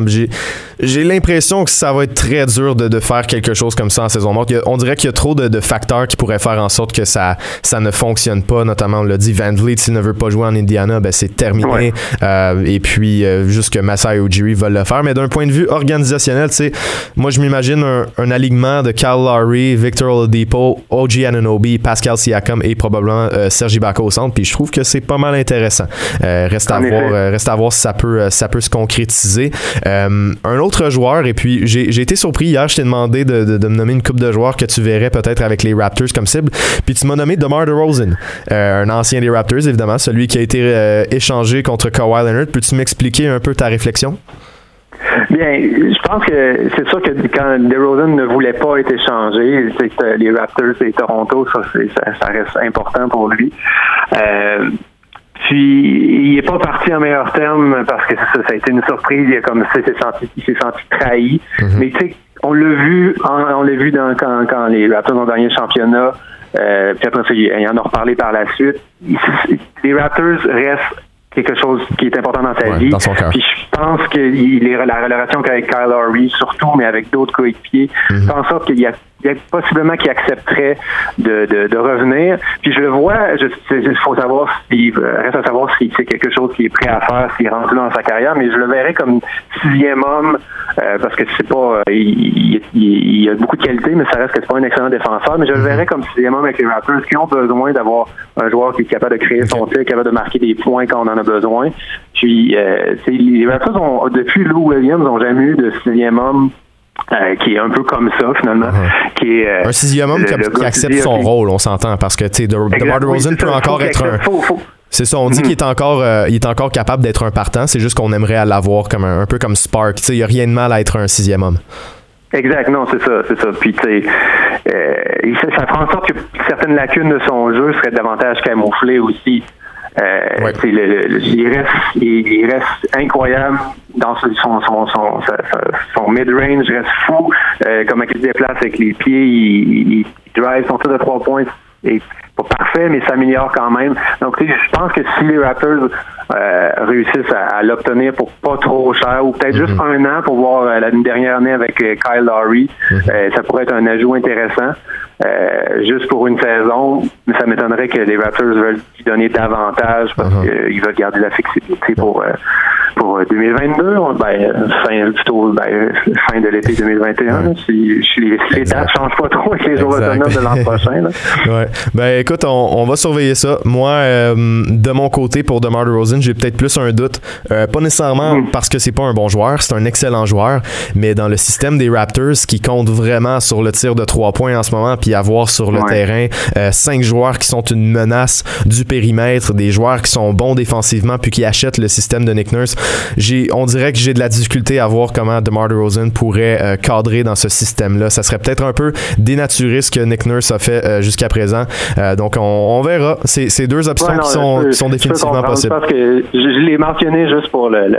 J'ai l'impression que ça va être très dur de, de, faire quelque chose comme ça en saison morte. On dirait qu'il y a trop de, de, facteurs qui pourraient faire en sorte que ça, ça ne fonctionne pas. Notamment, on l'a dit, Van Vliet, s'il ne veut pas jouer en Indiana, ben c'est terminé. Euh, et puis, euh, juste que Masai Ujiri veulent le faire. Mais d'un point de vue organisationnel, moi, je m'imagine un, un, alignement de Kyle Lowry, Victor Oladipo, OG Ananobi, Pascal Siakam et probablement euh, Sergi Ibaka au centre, puis je trouve que c'est pas mal intéressant. Reste, à voir, reste à voir si ça peut, ça peut se concrétiser. un autre joueur, et puis j'ai été surpris hier, je t'ai demandé de, de, me nommer une coupe de joueurs que tu verrais peut-être avec les Raptors comme cible, puis tu m'as nommé DeMar DeRozan, un ancien des Raptors évidemment, celui qui a été échangé contre Kawhi Leonard. Peux-tu m'expliquer un peu ta réflexion? Bien, je pense que c'est sûr que quand DeRozan ne voulait pas être échangé, c'est les Raptors et Toronto, ça, ça, reste important pour lui. Euh, puis il n'est pas parti en meilleur terme parce que ça, ça a été une surprise. Il, a comme, s'est senti, il s'est senti trahi. Mm-hmm. Mais tu sais, on l'a vu, on, l'a vu dans, quand, quand les Raptors ont gagné le championnat. Euh, puis après, il en a reparlé par la suite. Les Raptors restent quelque chose qui est important dans sa vie. Puis je pense que il est, la relation qu'avec Kyle Lowry, surtout, mais avec d'autres coéquipiers, mm en sorte qu'il y a possiblement qu'il accepterait de, de, de, revenir. Puis je le vois, il faut savoir s'il reste à savoir si c'est quelque chose qu'il est prêt à faire, s'il rentre dans sa carrière, mais je le verrais comme sixième homme, euh, parce que c'est pas euh, il, il, il, a beaucoup de qualités, mais ça reste que c'est pas un excellent défenseur, mais je le verrais comme sixième homme avec les Raptors qui ont besoin d'avoir un joueur qui est capable de créer son tir, capable de marquer des points quand on en a besoin. Puis euh, les Raptors ont depuis Lou Williams n'ont jamais eu de sixième homme euh, qui est un peu comme ça finalement. Uh-huh. qui est, euh, un sixième homme qui, accepte son rôle, on s'entend, parce que tu sais, DeMar DeRozan peut encore être un. C'est ça, on dit mm-hmm. qu'il est encore, euh, il est encore capable d'être un partant. C'est juste qu'on aimerait l'avoir comme un, peu comme Spark. Il n'y a rien de mal à être un sixième homme. Exact, non, c'est ça, c'est ça. Puis tu sais, ça fera en sorte que certaines lacunes de son jeu seraient davantage camouflées aussi. Euh, il, reste, il, reste incroyable dans son, son, son, son, mid-range, reste fou. Euh, comment il se déplace avec les pieds, il, il drive son tir de trois points est pas parfait, mais s'améliore quand même. Donc, je pense que si les Raptors euh, réussissent à, l'obtenir pour pas trop cher, ou peut-être juste mhm. un an pour voir euh, la dernière année avec euh, Kyle Lowry, mhm. ça pourrait être un ajout intéressant. juste pour une saison, mais ça m'étonnerait que les Raptors veulent lui donner davantage parce mhm. qu'ils veulent garder la flexibilité pour pour 2022, euh, ben, fin, plutôt ben, fin de l'été 2021. Si, si, les dates ne changent pas trop avec les jours autonomes de l'an prochain. Ouais. Ben écoute, on, va surveiller ça. Moi, euh, de mon côté, pour DeMar DeRozan, j'ai peut-être plus un doute. Euh, pas nécessairement mm. parce que c'est pas un bon joueur, c'est un excellent joueur, mais dans le système des Raptors qui compte vraiment sur le tir de trois points en ce moment, puis avoir sur le terrain cinq joueurs qui sont une menace du périmètre, des joueurs qui sont bons défensivement, puis qui achètent le système de Nick Nurse on dirait que j'ai de la difficulté à voir comment DeMar DeRozan pourrait euh, cadrer dans ce système-là. Ça serait peut-être un peu dénaturé ce que Nick Nurse a fait euh, jusqu'à présent. Euh, donc, on, verra. C'est deux options qui, sont, définitivement possibles. Parce que je, l'ai mentionné juste pour le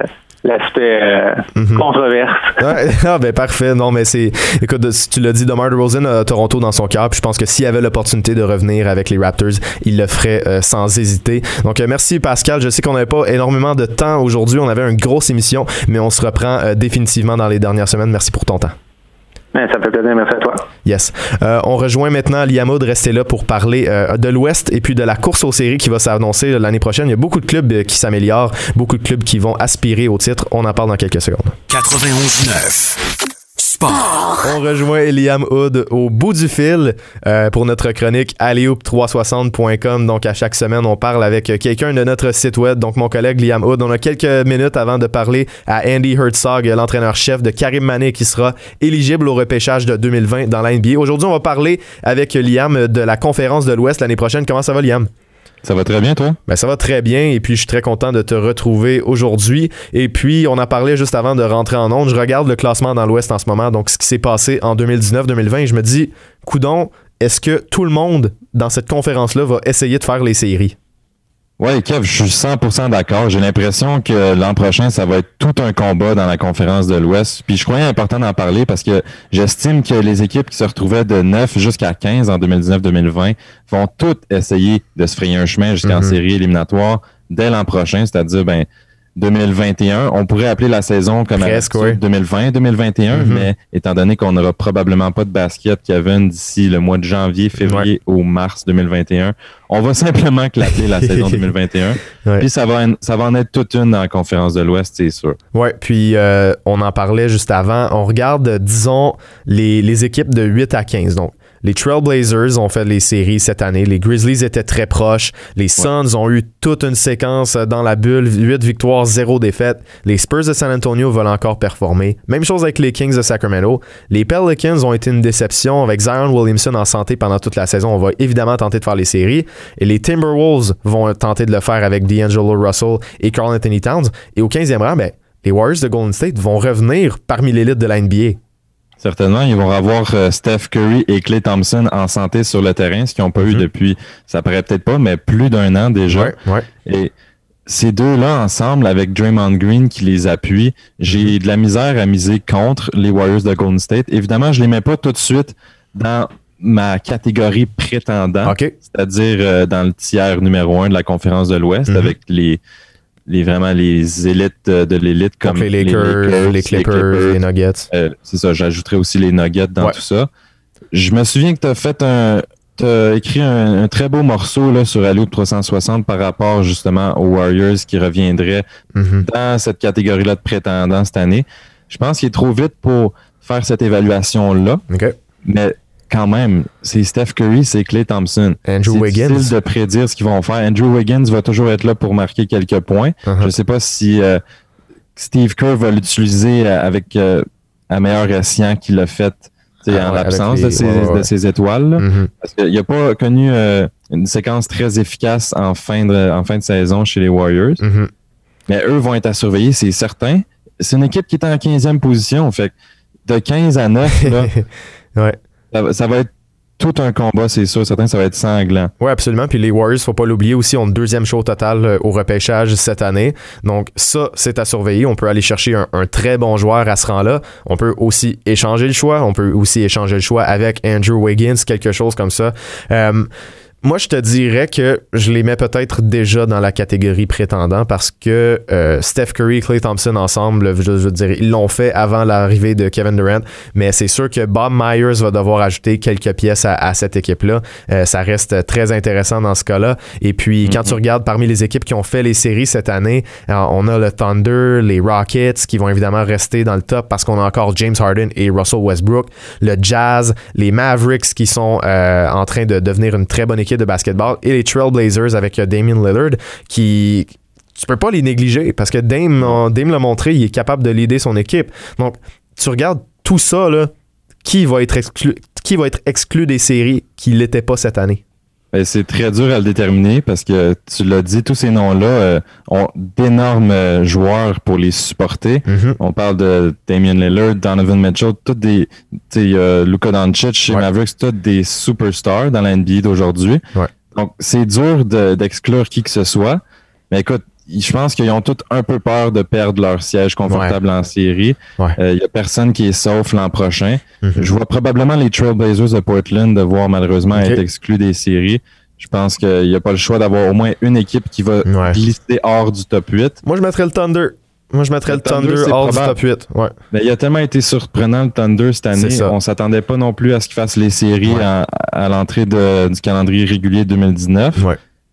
l'aspect euh, mhm. controverse. ah ben parfait. Non, mais c'est. Écoute, tu l'as dit, DeMar DeRozan a Toronto dans son cœur. Puis je pense que s'il avait l'opportunité de revenir avec les Raptors, il le ferait euh, sans hésiter. Donc euh, merci Pascal. Je sais qu'on n'avait pas énormément de temps aujourd'hui. On avait une grosse émission, mais on se reprend définitivement dans les dernières semaines. Merci pour ton temps ça fait plaisir, merci à toi. Yes. Euh, on rejoint maintenant Liam de rester là pour parler euh, de l'Ouest et puis de la course aux séries qui va s'annoncer l'année prochaine. Il y a beaucoup de clubs euh, qui s'améliorent, beaucoup de clubs qui vont aspirer au titre. On en parle dans quelques secondes. 91.9 on rejoint Eliam Hood au bout du fil euh, pour notre chronique alleyhoop360.com. Donc, à chaque semaine, on parle avec quelqu'un de notre site web. Donc, mon collègue Liam Hood. On a quelques minutes avant de parler à Andy Herzog, l'entraîneur-chef de Karim Mané, qui sera éligible au repêchage de 2020 dans la NBA. Aujourd'hui, on va parler avec Liam de la conférence de l'Ouest l'année prochaine. Comment ça va, Liam? Ça va très bien, toi? Ben, ça va très bien. Et puis, je suis très content de te retrouver aujourd'hui. Et puis, on a parlé juste avant de rentrer en onde. Je regarde le classement dans l'Ouest en ce moment. Donc, ce qui s'est passé en 2019-2020. Et je me dis, coudon, est-ce que tout le monde dans cette conférence-là va essayer de faire les séries? Oui, Kev, je suis 100% d'accord. J'ai l'impression que l'an prochain, ça va être tout un combat dans la conférence de l'Ouest. Puis je croyais important d'en parler parce que j'estime que les équipes qui se retrouvaient de 9 jusqu'à 15 en 2019-2020 vont toutes essayer de se frayer un chemin jusqu'en mm-hmm. série éliminatoire dès l'an prochain, c'est-à-dire ben 2021. On pourrait appeler la saison comme 2020-2021, mm-hmm. mais étant donné qu'on n'aura probablement pas de basket, Kevin, d'ici le mois de janvier, février ou mars 2021, on va simplement clapper la saison 2021. Puis ça va, ça va en être toute une dans la conférence de l'Ouest, c'est sûr. Ouais, puis euh, on en parlait juste avant. On regarde, disons, les, les équipes de 8 à 15. Donc, les Trailblazers ont fait les séries cette année. Les Grizzlies étaient très proches. Les Suns ont eu toute une séquence dans la bulle. 8 victoires, 0 défaites. Les Spurs de San Antonio veulent encore performer. Même chose avec les Kings de Sacramento. Les Pelicans ont été une déception avec Zion Williamson en santé pendant toute la saison. On va évidemment tenter de faire les séries. Et les Timberwolves vont tenter de le faire avec D'Angelo Russell et Carl Anthony Towns. Et au 15e rang, ben, les Warriors de Golden State vont revenir parmi l'élite de la NBA. Certainement, ils vont avoir euh, Steph Curry et Clay Thompson en santé sur le terrain, ce qu'ils n'ont pas eu mhm. depuis, ça paraît peut-être pas, mais plus d'un an déjà. Et ces deux-là ensemble, avec Draymond Green qui les appuie, j'ai mhm. de la misère à miser contre les Warriors de Golden State. Évidemment, je les mets pas tout de suite dans ma catégorie prétendant, c'est-à-dire euh, dans le tiers numéro un de la conférence de l'Ouest, mhm. avec les les vraiment les élites de l'élite comme les Lakers, les, Clippers, les, Nuggets. Euh, c'est ça, j'ajouterais aussi les Nuggets dans tout ça. Je me souviens que tu as fait un as écrit un, très beau morceau là, sur Allo 360 par rapport justement aux Warriors qui reviendraient mm-hmm. dans cette catégorie-là de prétendants cette année. Je pense qu'il est trop vite pour faire cette évaluation-là. Mais quand même, c'est Steph Curry, c'est Clay Thompson. Andrew Wiggins. C'est difficile de prédire ce qu'ils vont faire. Andrew Wiggins va toujours être là pour marquer quelques points. Uh-huh. Je ne sais pas si euh, Steve Kerr va l'utiliser euh, avec euh, un meilleur escient qu'il a fait ah en l'absence de, ses, étoiles. Mm-hmm. Parce qu'il n'a pas connu une séquence très efficace en fin de, en fin de saison chez les Warriors. Mm-hmm. Mais eux vont être à surveiller, c'est certain. C'est une équipe qui est en 15e position. Fait de 15 à 9, là, ouais. Ça, va être tout un combat, c'est sûr. Certains, ça va être sanglant. Oui, absolument. Puis les Warriors, faut pas l'oublier aussi, ont une deuxième show total euh, au repêchage cette année. Donc ça, c'est à surveiller. On peut aller chercher un, très bon joueur à ce rang-là. On peut aussi échanger le choix. On peut aussi échanger le choix avec Andrew Wiggins, quelque chose comme ça. Euh, moi, je te dirais que je les mets peut-être déjà dans la catégorie prétendant parce que euh, Steph Curry et Clay Thompson ensemble, je, veux dire, ils l'ont fait avant l'arrivée de Kevin Durant, mais c'est sûr que Bob Myers va devoir ajouter quelques pièces à, cette équipe-là. Euh, ça reste très intéressant dans ce cas-là. Et puis, quand tu mm-hmm. regardes parmi les équipes qui ont fait les séries cette année, on a le Thunder, les Rockets qui vont évidemment rester dans le top parce qu'on a encore James Harden et Russell Westbrook, le Jazz, les Mavericks qui sont euh, en train de devenir une très bonne équipe de basketball et les Trailblazers avec euh, Damien Lillard qui tu peux pas les négliger parce que Dame, Dame l'a montré, il est capable de leader son équipe. Donc, tu regardes tout ça, qui va être exclu, qui va être exclu des séries qui l'étaient pas cette année? Ben, c'est très dur à le déterminer parce que tu l'as dit, tous ces noms-là euh, ont d'énormes euh, joueurs pour les supporter. Mm-hmm. On parle de Damien Lillard, Donovan Mitchell, tous des, euh, Luka Doncic chez Mavericks, tous des superstars dans la NBA d'aujourd'hui. Donc, c'est dur d'exclure qui que ce soit. Mais écoute, je pense qu'ils ont tous un peu peur de perdre leur siège confortable en série. Il euh, y a personne qui est sauf l'an prochain. Mhm. Je vois probablement les Trailblazers de Portland devoir malheureusement être exclus des séries. Je pense qu'il n'y a pas le choix d'avoir au moins une équipe qui va glisser hors du top 8. Moi, je mettrais le Thunder. Moi, je mettrais le, Thunder, hors du top 8. Mais il a tellement été surprenant le Thunder cette année. On s'attendait pas non plus à ce qu'il fasse les séries à, à l'entrée du calendrier régulier 2019.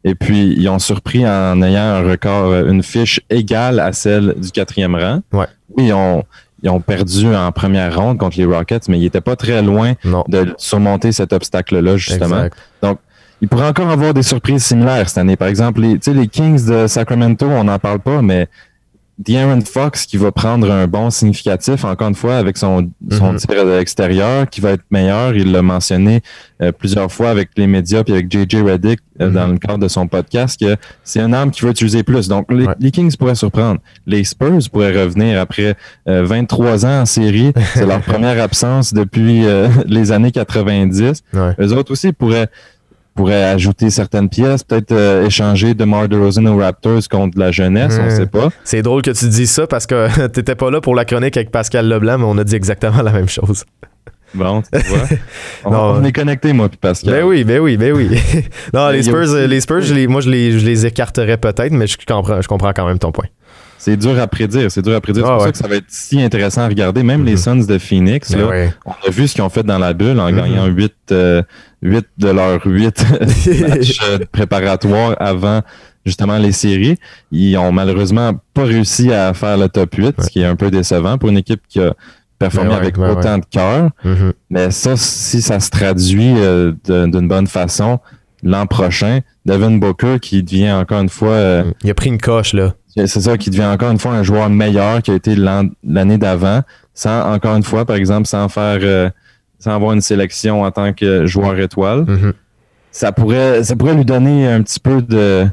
Et puis, ils ont surpris en ayant un record, euh, une fiche égale à celle du quatrième rang. Ouais. Oui, ils ont, ils ont perdu en première ronde contre les Rockets, mais ils n'étaient pas très loin de surmonter cet obstacle-là, justement. Donc, il pourrait encore avoir des surprises similaires cette année. Par exemple, les, les Kings de Sacramento, on n'en parle pas, mais De'Aaron Fox qui va prendre un bon significatif, encore une fois, avec son, son mhm. tir extérieur, qui va être meilleur. Il l'a mentionné euh, plusieurs fois avec les médias puis avec JJ Reddick euh, mhm. dans le cadre de son podcast, que c'est un arme qu'il va utiliser plus. Donc, les, Kings pourraient surprendre. Les Spurs pourraient revenir après 23 euh, ans en série. C'est leur première absence depuis les années 90. Ouais. Eux autres aussi pourraient pourrait ajouter certaines pièces, peut-être euh, échanger de DeRozan aux Raptors contre la jeunesse, on ne sait pas. C'est drôle que tu dises ça parce que t'étais pas là pour la chronique avec Pascal Leblanc, mais on a dit exactement la même chose. Bon, tu vois. On, est connecté, moi, puis Pascal. Ben oui, ben oui, ben oui. non, les Spurs, les Spurs moi, je les, je les écarterais peut-être, mais je comprends, je comprends quand même ton point. C'est dur à prédire, c'est dur à prédire. c'est ah pour ça que ça va être si intéressant à regarder. Même les mm-hmm. Suns de Phoenix, ben là, on a vu ce qu'ils ont fait dans la bulle en gagnant 8, euh, de leurs 8 matchs euh, préparatoires avant justement les séries. Ils ont malheureusement pas réussi à faire le top 8, ce qui est un peu décevant pour une équipe qui a performé avec autant de cœur. Mm-hmm. Mais ça, si ça se traduit euh, d'une bonne façon, l'an prochain, Devin Booker qui devient encore une fois... il a pris une coche, là c'est ça, qui devient encore une fois un joueur meilleur qui a été l'année d'avant, sans, encore une fois, par exemple, sans faire, euh, sans avoir une sélection en tant que joueur étoile. Mm-hmm. Ça pourrait, ça pourrait lui donner un petit peu de,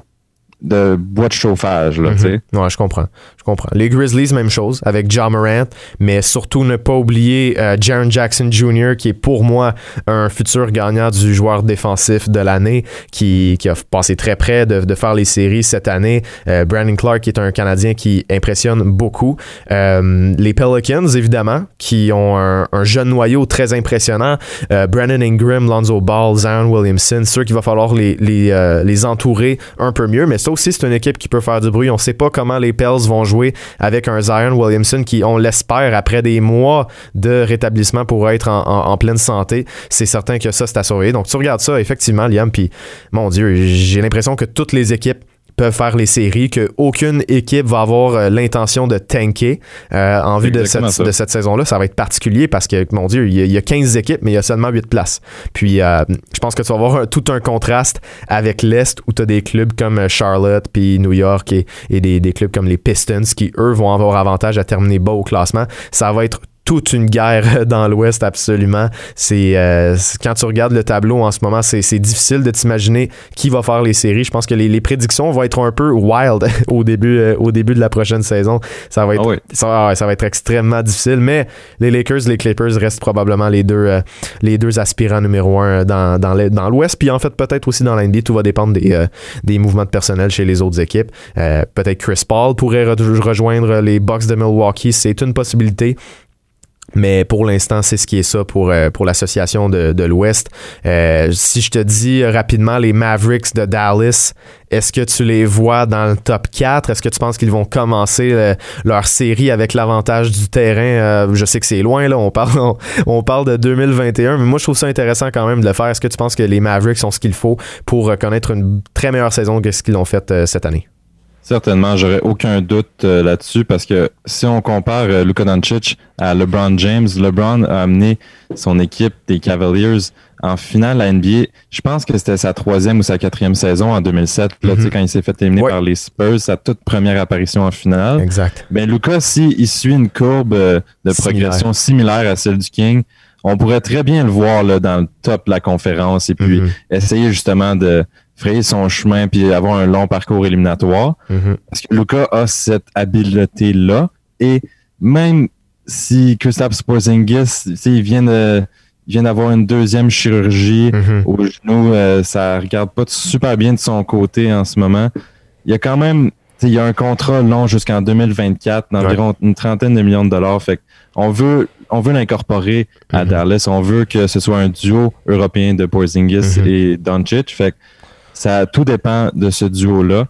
de bois de chauffage. Là, mm Ouais, je comprends. Je comprends. Les Grizzlies, même chose, avec John Morant, mais surtout ne pas oublier euh, Jaron Jackson Jr., qui est pour moi un futur gagnant du joueur défensif de l'année, qui, qui, a passé très près de, de, faire les séries cette année. Euh, Brandon Clark, qui est un Canadien qui impressionne beaucoup. Euh, les Pelicans, évidemment, qui ont un, un jeune noyau très impressionnant. Euh, Brandon Ingram, Lonzo Ball, Zion Williamson, ceux qu'il va falloir les, les, les entourer un peu mieux, mais ça aussi, c'est une équipe qui peut faire du bruit. On ne sait pas comment les Pels vont jouer avec un Zion Williamson qui, on l'espère, après des mois de rétablissement pour être en, pleine santé. C'est certain que ça, c'est à surveiller. Donc, tu regardes ça, effectivement, Liam, puis mon Dieu, j'ai l'impression que toutes les équipes peuvent faire les séries, qu'aucune équipe va avoir euh, l'intention de tanker euh, en vue de cette, de cette saison-là. Ça va être particulier parce que, mon Dieu, il y, a, 15 équipes, mais il y a seulement 8 places. Puis, euh, je pense que tu vas avoir tout un contraste avec l'Est où tu as des clubs comme Charlotte, puis New York et, et des, des, clubs comme les Pistons qui, eux, vont avoir avantage à terminer bas au classement. Ça va être toute une guerre dans l'Ouest, absolument. Euh, c'est quand tu regardes le tableau en ce moment, c'est difficile de t'imaginer qui va faire les séries. Je pense que les, les, prédictions vont être un peu wild au début, euh, au début de la prochaine saison. Ça va être, ah ça, ça, va être extrêmement difficile. Mais les Lakers, les Clippers restent probablement les deux, euh, les deux aspirants numéro un dans, dans l'Ouest. Puis en fait, peut-être aussi dans l'NBA, tout va dépendre des, des mouvements de personnel chez les autres équipes. peut-être Chris Paul pourrait rejoindre les Bucks de Milwaukee. C'est une possibilité. Mais pour l'instant, c'est ce qui est ça pour, euh, pour l'association de, de l'Ouest. Euh, si je te dis rapidement les Mavericks de Dallas, est-ce que tu les vois dans le top 4? Est-ce que tu penses qu'ils vont commencer euh, leur série avec l'avantage du terrain? je sais que c'est loin, là, on parle, on, on, parle de 2021, mais moi je trouve ça intéressant quand même de le faire. Est-ce que tu penses que les Mavericks ont ce qu'il faut pour connaître une très meilleure saison que ce qu'ils ont fait cette année? Certainement, j'aurais aucun doute euh, là-dessus parce que si on compare euh, Luka Doncic à LeBron James, LeBron a amené son équipe des Cavaliers en finale à NBA. Je pense que c'était sa troisième ou sa quatrième saison en 2007. Là, tu sais, mhm. quand il s'est fait éliminer par les Spurs, sa toute première apparition en finale. Exact. Ben Luka, si il suit une courbe euh, de progression similaire à celle du King, on pourrait très bien le voir là, dans le top de la conférence et puis mhm. essayer justement de frayer son chemin puis avoir un long parcours éliminatoire. Mm-hmm. Parce que Luca a cette habileté-là. Et même si Christophe Porzingis, il vient de vient d'avoir une deuxième chirurgie mm-hmm. au genou, euh, ça regarde pas super bien de son côté en ce moment. Il y a quand même il y a un contrat long jusqu'en 2024 d'environ une trentaine de millions de dollars. Fait on veut on veut l'incorporer à mm-hmm. Dallas. On veut que ce soit un duo européen de Porzingis et Doncic. Fait ça, tout dépend de ce duo-là.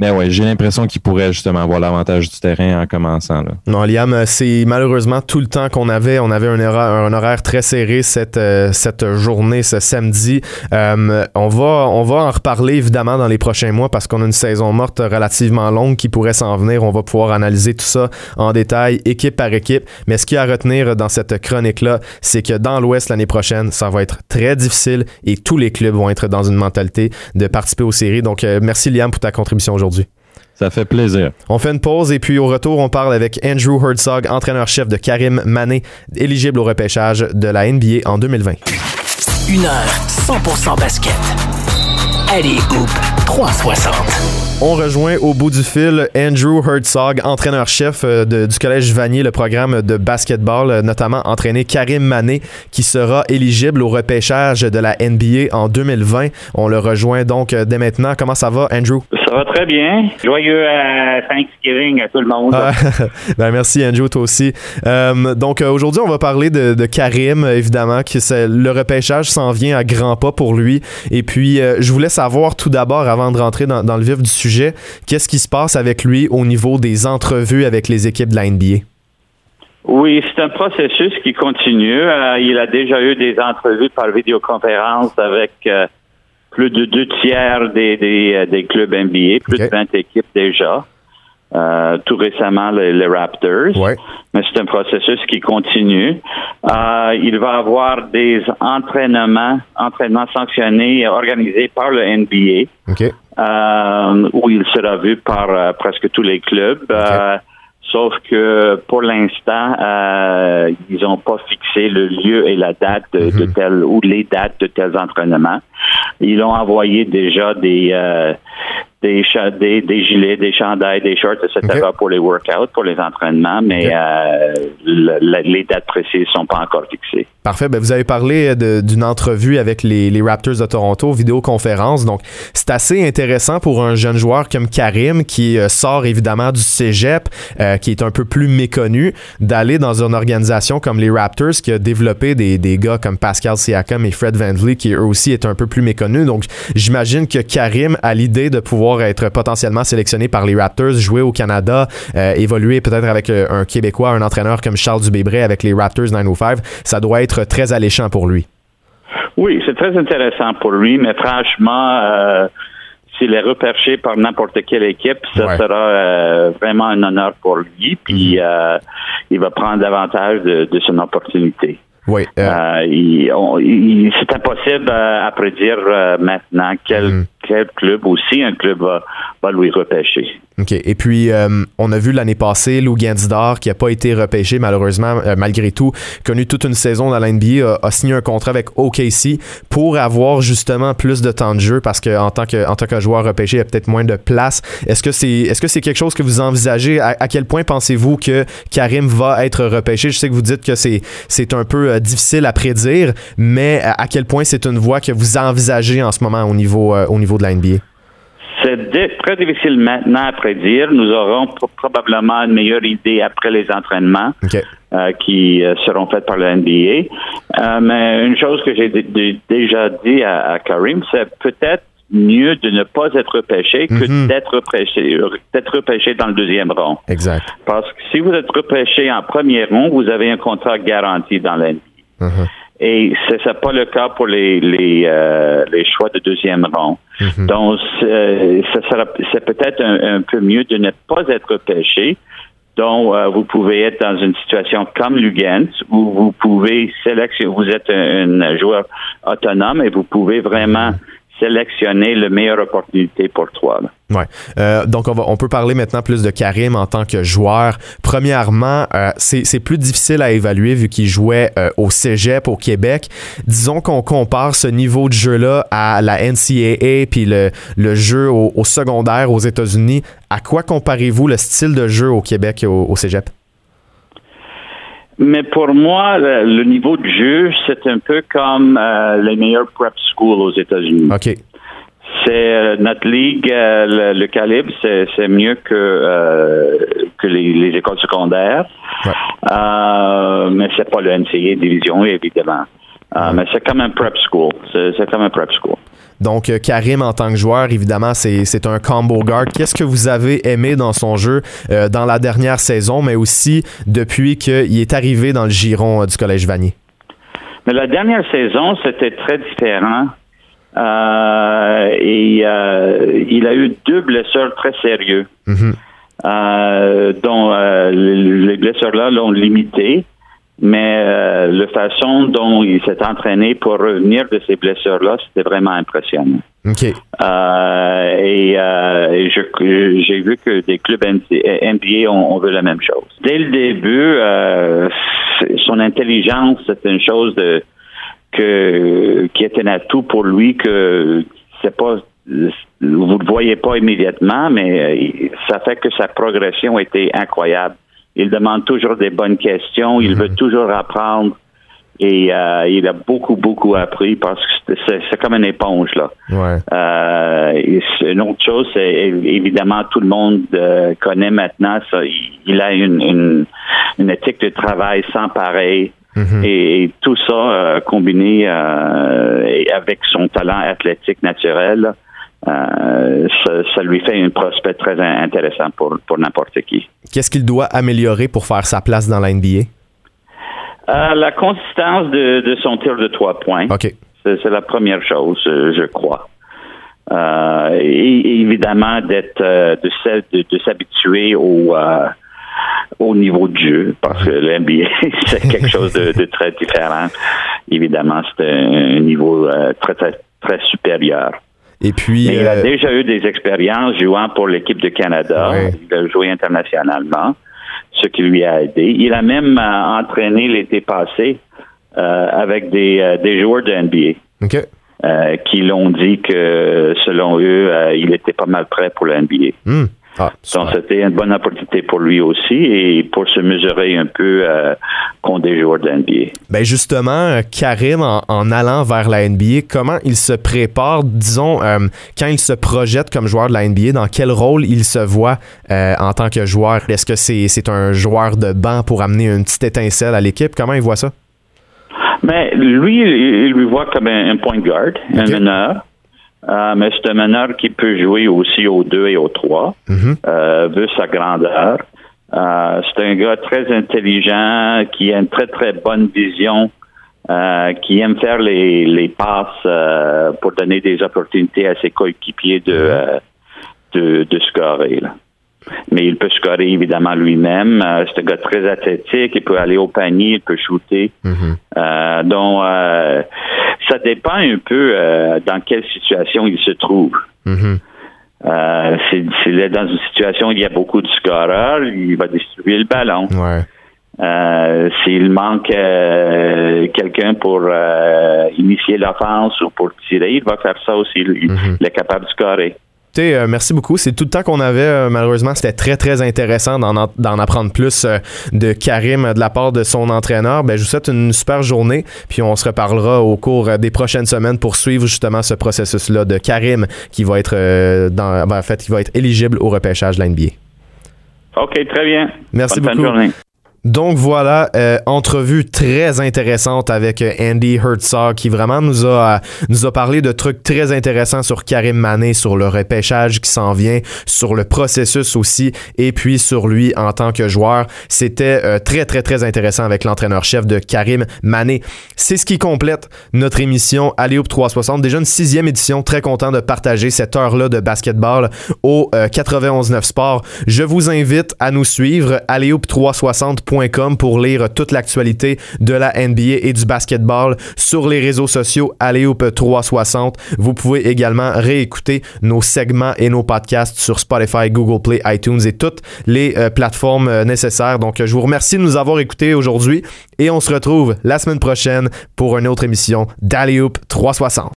Mais ouais, j'ai l'impression qu'il pourrait justement avoir l'avantage du terrain en commençant. Là. Non, Liam, euh, c'est malheureusement tout le temps qu'on avait. On avait un horaire, un horaire très serré cette, euh, cette journée, ce samedi. Euh, on, va, on va en reparler évidemment dans les prochains mois parce qu'on a une saison morte relativement longue qui pourrait s'en venir. On va pouvoir analyser tout ça en détail, équipe par équipe. Mais ce qu'il y a à retenir dans cette chronique-là, c'est que dans l'Ouest l'année prochaine, ça va être très difficile et tous les clubs vont être dans une mentalité de participer aux séries. Donc, merci Liam pour ta contribution aujourd'hui. Ça fait plaisir. On fait une pause et puis au retour, on parle avec Andrew Herzog, entraîneur-chef de Karim Mané, éligible au repêchage de la NBA en 2020. Une heure 100% basket. Allez, Hoop 360. On rejoint au bout du fil Andrew Herzog, entraîneur-chef euh, du Collège Vanier, le programme de basketball, euh, notamment entraîné Karim Mané, qui sera éligible au repêchage de la NBA en 2020. On le rejoint donc euh, dès maintenant. Comment ça va, Andrew? Ça va très bien. Joyeux Thanksgiving à tout le monde. Ah, ben merci, Andrew, toi aussi. donc aujourd'hui, on va parler de, Karim, évidemment, que le repêchage s'en vient à grands pas pour lui. Et puis, je voulais savoir tout d'abord, avant de rentrer dans, dans le vif du sujet, Qu'est-ce qui se passe avec lui au niveau des entrevues avec les équipes de la NBA? Oui, c'est un processus qui continue. Euh, il a déjà eu des entrevues par vidéoconférence avec euh, plus de deux tiers des, euh, clubs NBA, plus de 20 équipes déjà. tout récemment, les, Raptors. Mais c'est un processus qui continue. il va avoir des entraînements, entraînements sanctionnés et organisés par le NBA. Euh, où il sera vu par euh, presque tous les clubs. Euh, sauf que pour l'instant, ils n'ont pas fixé le lieu et la date de, de mhm. tel ou les dates de tels entraînements. Ils ont envoyé déjà des des, des, des, gilets, des chandails, des shorts, etc. pour les workouts, pour les entraînements, mais euh, les dates précises sont pas encore fixées. Parfait. Ben, vous avez parlé d'une entrevue avec les, les, Raptors de Toronto, vidéoconférence. Donc, c'est assez intéressant pour un jeune joueur comme Karim, qui euh, sort évidemment du cégep, euh, qui est un peu plus méconnu, d'aller dans une organisation comme les Raptors, qui a développé des, des gars comme Pascal Siakam et Fred VanVleet, qui eux aussi est un peu plus méconnu. Donc, j'imagine que Karim a l'idée de pouvoir être potentiellement sélectionné par les Raptors, jouer au Canada, euh, évoluer peut-être avec euh, un Québécois, un entraîneur comme Charles Dubébret avec les Raptors 905, ça doit être très alléchant pour lui. Oui, c'est très intéressant pour lui, mais franchement, euh, s'il est repêché par n'importe quelle équipe, ça sera vraiment un honneur pour lui, puis mhm. il va prendre davantage de, son opportunité. Oui. c'est impossible à prédire maintenant quel, mhm quel club aussi, un club va, va lui repêcher. OK. Et puis, euh, on a vu l'année passée Lou Gansdor, qui n'a pas été repêché, malheureusement, euh, malgré tout, connu toute une saison dans la NBA, a, signé un contrat avec OKC pour avoir justement plus de temps de jeu parce qu'en tant que, tant que joueur repêché, il y a peut-être moins de place. Est-ce que c'est est -ce c'est quelque chose que vous envisagez? À, quel point pensez-vous que Karim va être repêché? Je sais que vous dites que c'est un peu euh, difficile à prédire, mais à, quel point c'est une voie que vous envisagez en ce moment au niveau, au niveau de la NBA? C'est très difficile maintenant à prédire. Nous aurons probablement une meilleure idée après les entraînements euh, qui euh, seront faits par le NBA. Euh, mais une chose que j'ai déjà dit à, Karim, c'est peut-être mieux de ne pas être repêché que mhm. d'être repêché, d'être repêché dans le deuxième rond. Exact. Parce que si vous êtes repêché en premier rond, vous avez un contrat garanti dans l'NBA. Mhm. Et ce n'est pas le cas pour les, les, euh, les choix de deuxième rang. Mhm. Donc, c'est peut-être un, peu mieux de ne pas être pêché. Donc, euh, vous pouvez être dans une situation comme Lugans où vous pouvez sélectionner, vous êtes un, joueur autonome et vous pouvez vraiment sélectionner la meilleure opportunité pour toi. Ouais. Euh, donc, on, va, on peut parler maintenant plus de Karim en tant que joueur. Premièrement, euh, c'est plus difficile à évaluer vu qu'il jouait euh, au cégep au Québec. Disons qu'on compare ce niveau de jeu-là à la NCAA puis le, le jeu au, secondaire aux États-Unis. À quoi comparez-vous le style de jeu au Québec et au cégep? Mais pour moi, le, niveau de jeu, c'est un peu comme euh, les meilleurs prep schools aux États-Unis. OK. C'est euh, notre ligue, euh, le, calibre, c'est mieux que que les, écoles secondaires. Ouais. mais c'est pas le NCA division, évidemment. Mais c'est comme un prep school. C'est comme un prep school. Donc, euh, Karim, en tant que joueur, évidemment, c'est un combo guard. Qu'est-ce que vous avez aimé dans son jeu euh, dans la dernière saison, mais aussi depuis qu'il est arrivé dans le giron euh, du Collège Vanier? Mais la dernière saison, c'était très différent. et il a eu deux blessures très sérieuses, mm-hmm. dont les blessures-là l'ont limité mais euh, la façon dont il s'est entraîné pour revenir de ces blessures-là, c'était vraiment impressionnant. Okay. Euh, et, euh, j'ai vu que des clubs NBA ont, vu la même chose. Dès le début, euh, son intelligence, c'était une chose de que qui était un atout pour lui que c'est pas vous ne le voyez pas immédiatement, mais ça fait que sa progression était incroyable. Il demande toujours des bonnes questions. Il veut toujours apprendre. Et euh, il a beaucoup, beaucoup appris parce que c'est comme une éponge, là. Euh, une autre chose, c'est évidemment tout le monde euh, connaît maintenant ça. Il, a une, une, éthique de travail sans pareil. Mhm. et, tout ça combiné avec son talent athlétique naturel, euh, ça, lui fait un prospect très intéressant pour, pour n'importe qui. Qu'est-ce qu'il doit améliorer pour faire sa place dans la NBA? Euh, la consistance de, son tir de trois points. OK. C'est, la première chose, euh, je crois. et, évidemment, d'être de, de, s'habituer au au niveau de jeu, parce que l'NBA, c'est quelque chose de, très différent. Évidemment, c'est un niveau très, très, très supérieur. Et puis, il a euh, déjà eu des expériences jouant pour l'équipe de Canada. Il a joué internationalement, ce qui lui a aidé. Il a même euh, entraîné l'été passé euh, avec des, des joueurs de NBA. qui l'ont dit que, selon eux, il était pas mal prêt pour la NBA. Hmm. Ah, Donc, c'était une bonne opportunité pour lui aussi et pour se mesurer un peu euh, contre des joueurs de NBA. Ben justement, euh, Karim, en, allant vers la NBA, comment il se prépare, disons, euh, quand il se projette comme joueur de la NBA, dans quel rôle il se voit en tant que joueur? Est-ce que c'est un joueur de banc pour amener une petite étincelle à l'équipe? Comment il voit ça? Ben, lui, il lui voit comme un, point guard, un meneur. Euh, mais c'est un meneur qui peut jouer aussi au 2 et au 3, mhm. euh, vu sa grandeur. Euh, c'est un gars très intelligent, qui a une très, très bonne vision, qui aime faire les, les passes pour donner des opportunités à ses coéquipiers de, mhm. de, de scorer. Là mais il peut scorer évidemment lui-même. Euh, c'est un gars très athlétique, il peut aller au panier, il peut shooter. Mhm. Euh, donc, euh, ça dépend un peu dans quelle situation il se trouve. Mhm. S'il est dans une situation où il y a beaucoup de scoreurs, il va distribuer le ballon. S'il manque quelqu'un pour initier l'offense ou pour tirer, il va faire ça aussi. Il, mhm. il est capable de scorer. Euh, merci beaucoup. C'est tout le temps qu'on avait. Euh, malheureusement, c'était très, très intéressant d'en apprendre plus euh, de Karim de la part de son entraîneur. Ben, je vous souhaite une super journée. Puis on se reparlera au cours des prochaines semaines pour suivre justement ce processus-là de Karim qui va être dans, ben, en fait, qui va être éligible au repêchage de l'NBA. OK, très bien. Merci beaucoup. Donc voilà, euh, entrevue très intéressante avec euh, Andy Herzog qui vraiment nous a euh, nous a parlé de trucs très intéressants sur Karim Mané, sur le repêchage qui s'en vient, sur le processus aussi et puis sur lui en tant que joueur. C'était très très très intéressant avec l'entraîneur-chef de Karim Mané. C'est ce qui complète notre émission Alléop 360, déjà une sixième édition. Très content de partager cette heure-là de basketball au 91.9 Sport. Je vous invite à nous suivre Alléop 360 pour lire toute l'actualité de la NBA et du basketball sur les réseaux sociaux Aléoupe 360. Vous pouvez également réécouter nos segments et nos podcasts sur Spotify, Google Play, iTunes et toutes les euh, plateformes euh, nécessaires. Donc, je vous remercie de nous avoir écoutés aujourd'hui et on se retrouve la semaine prochaine pour une autre émission d'Aléoupe 360.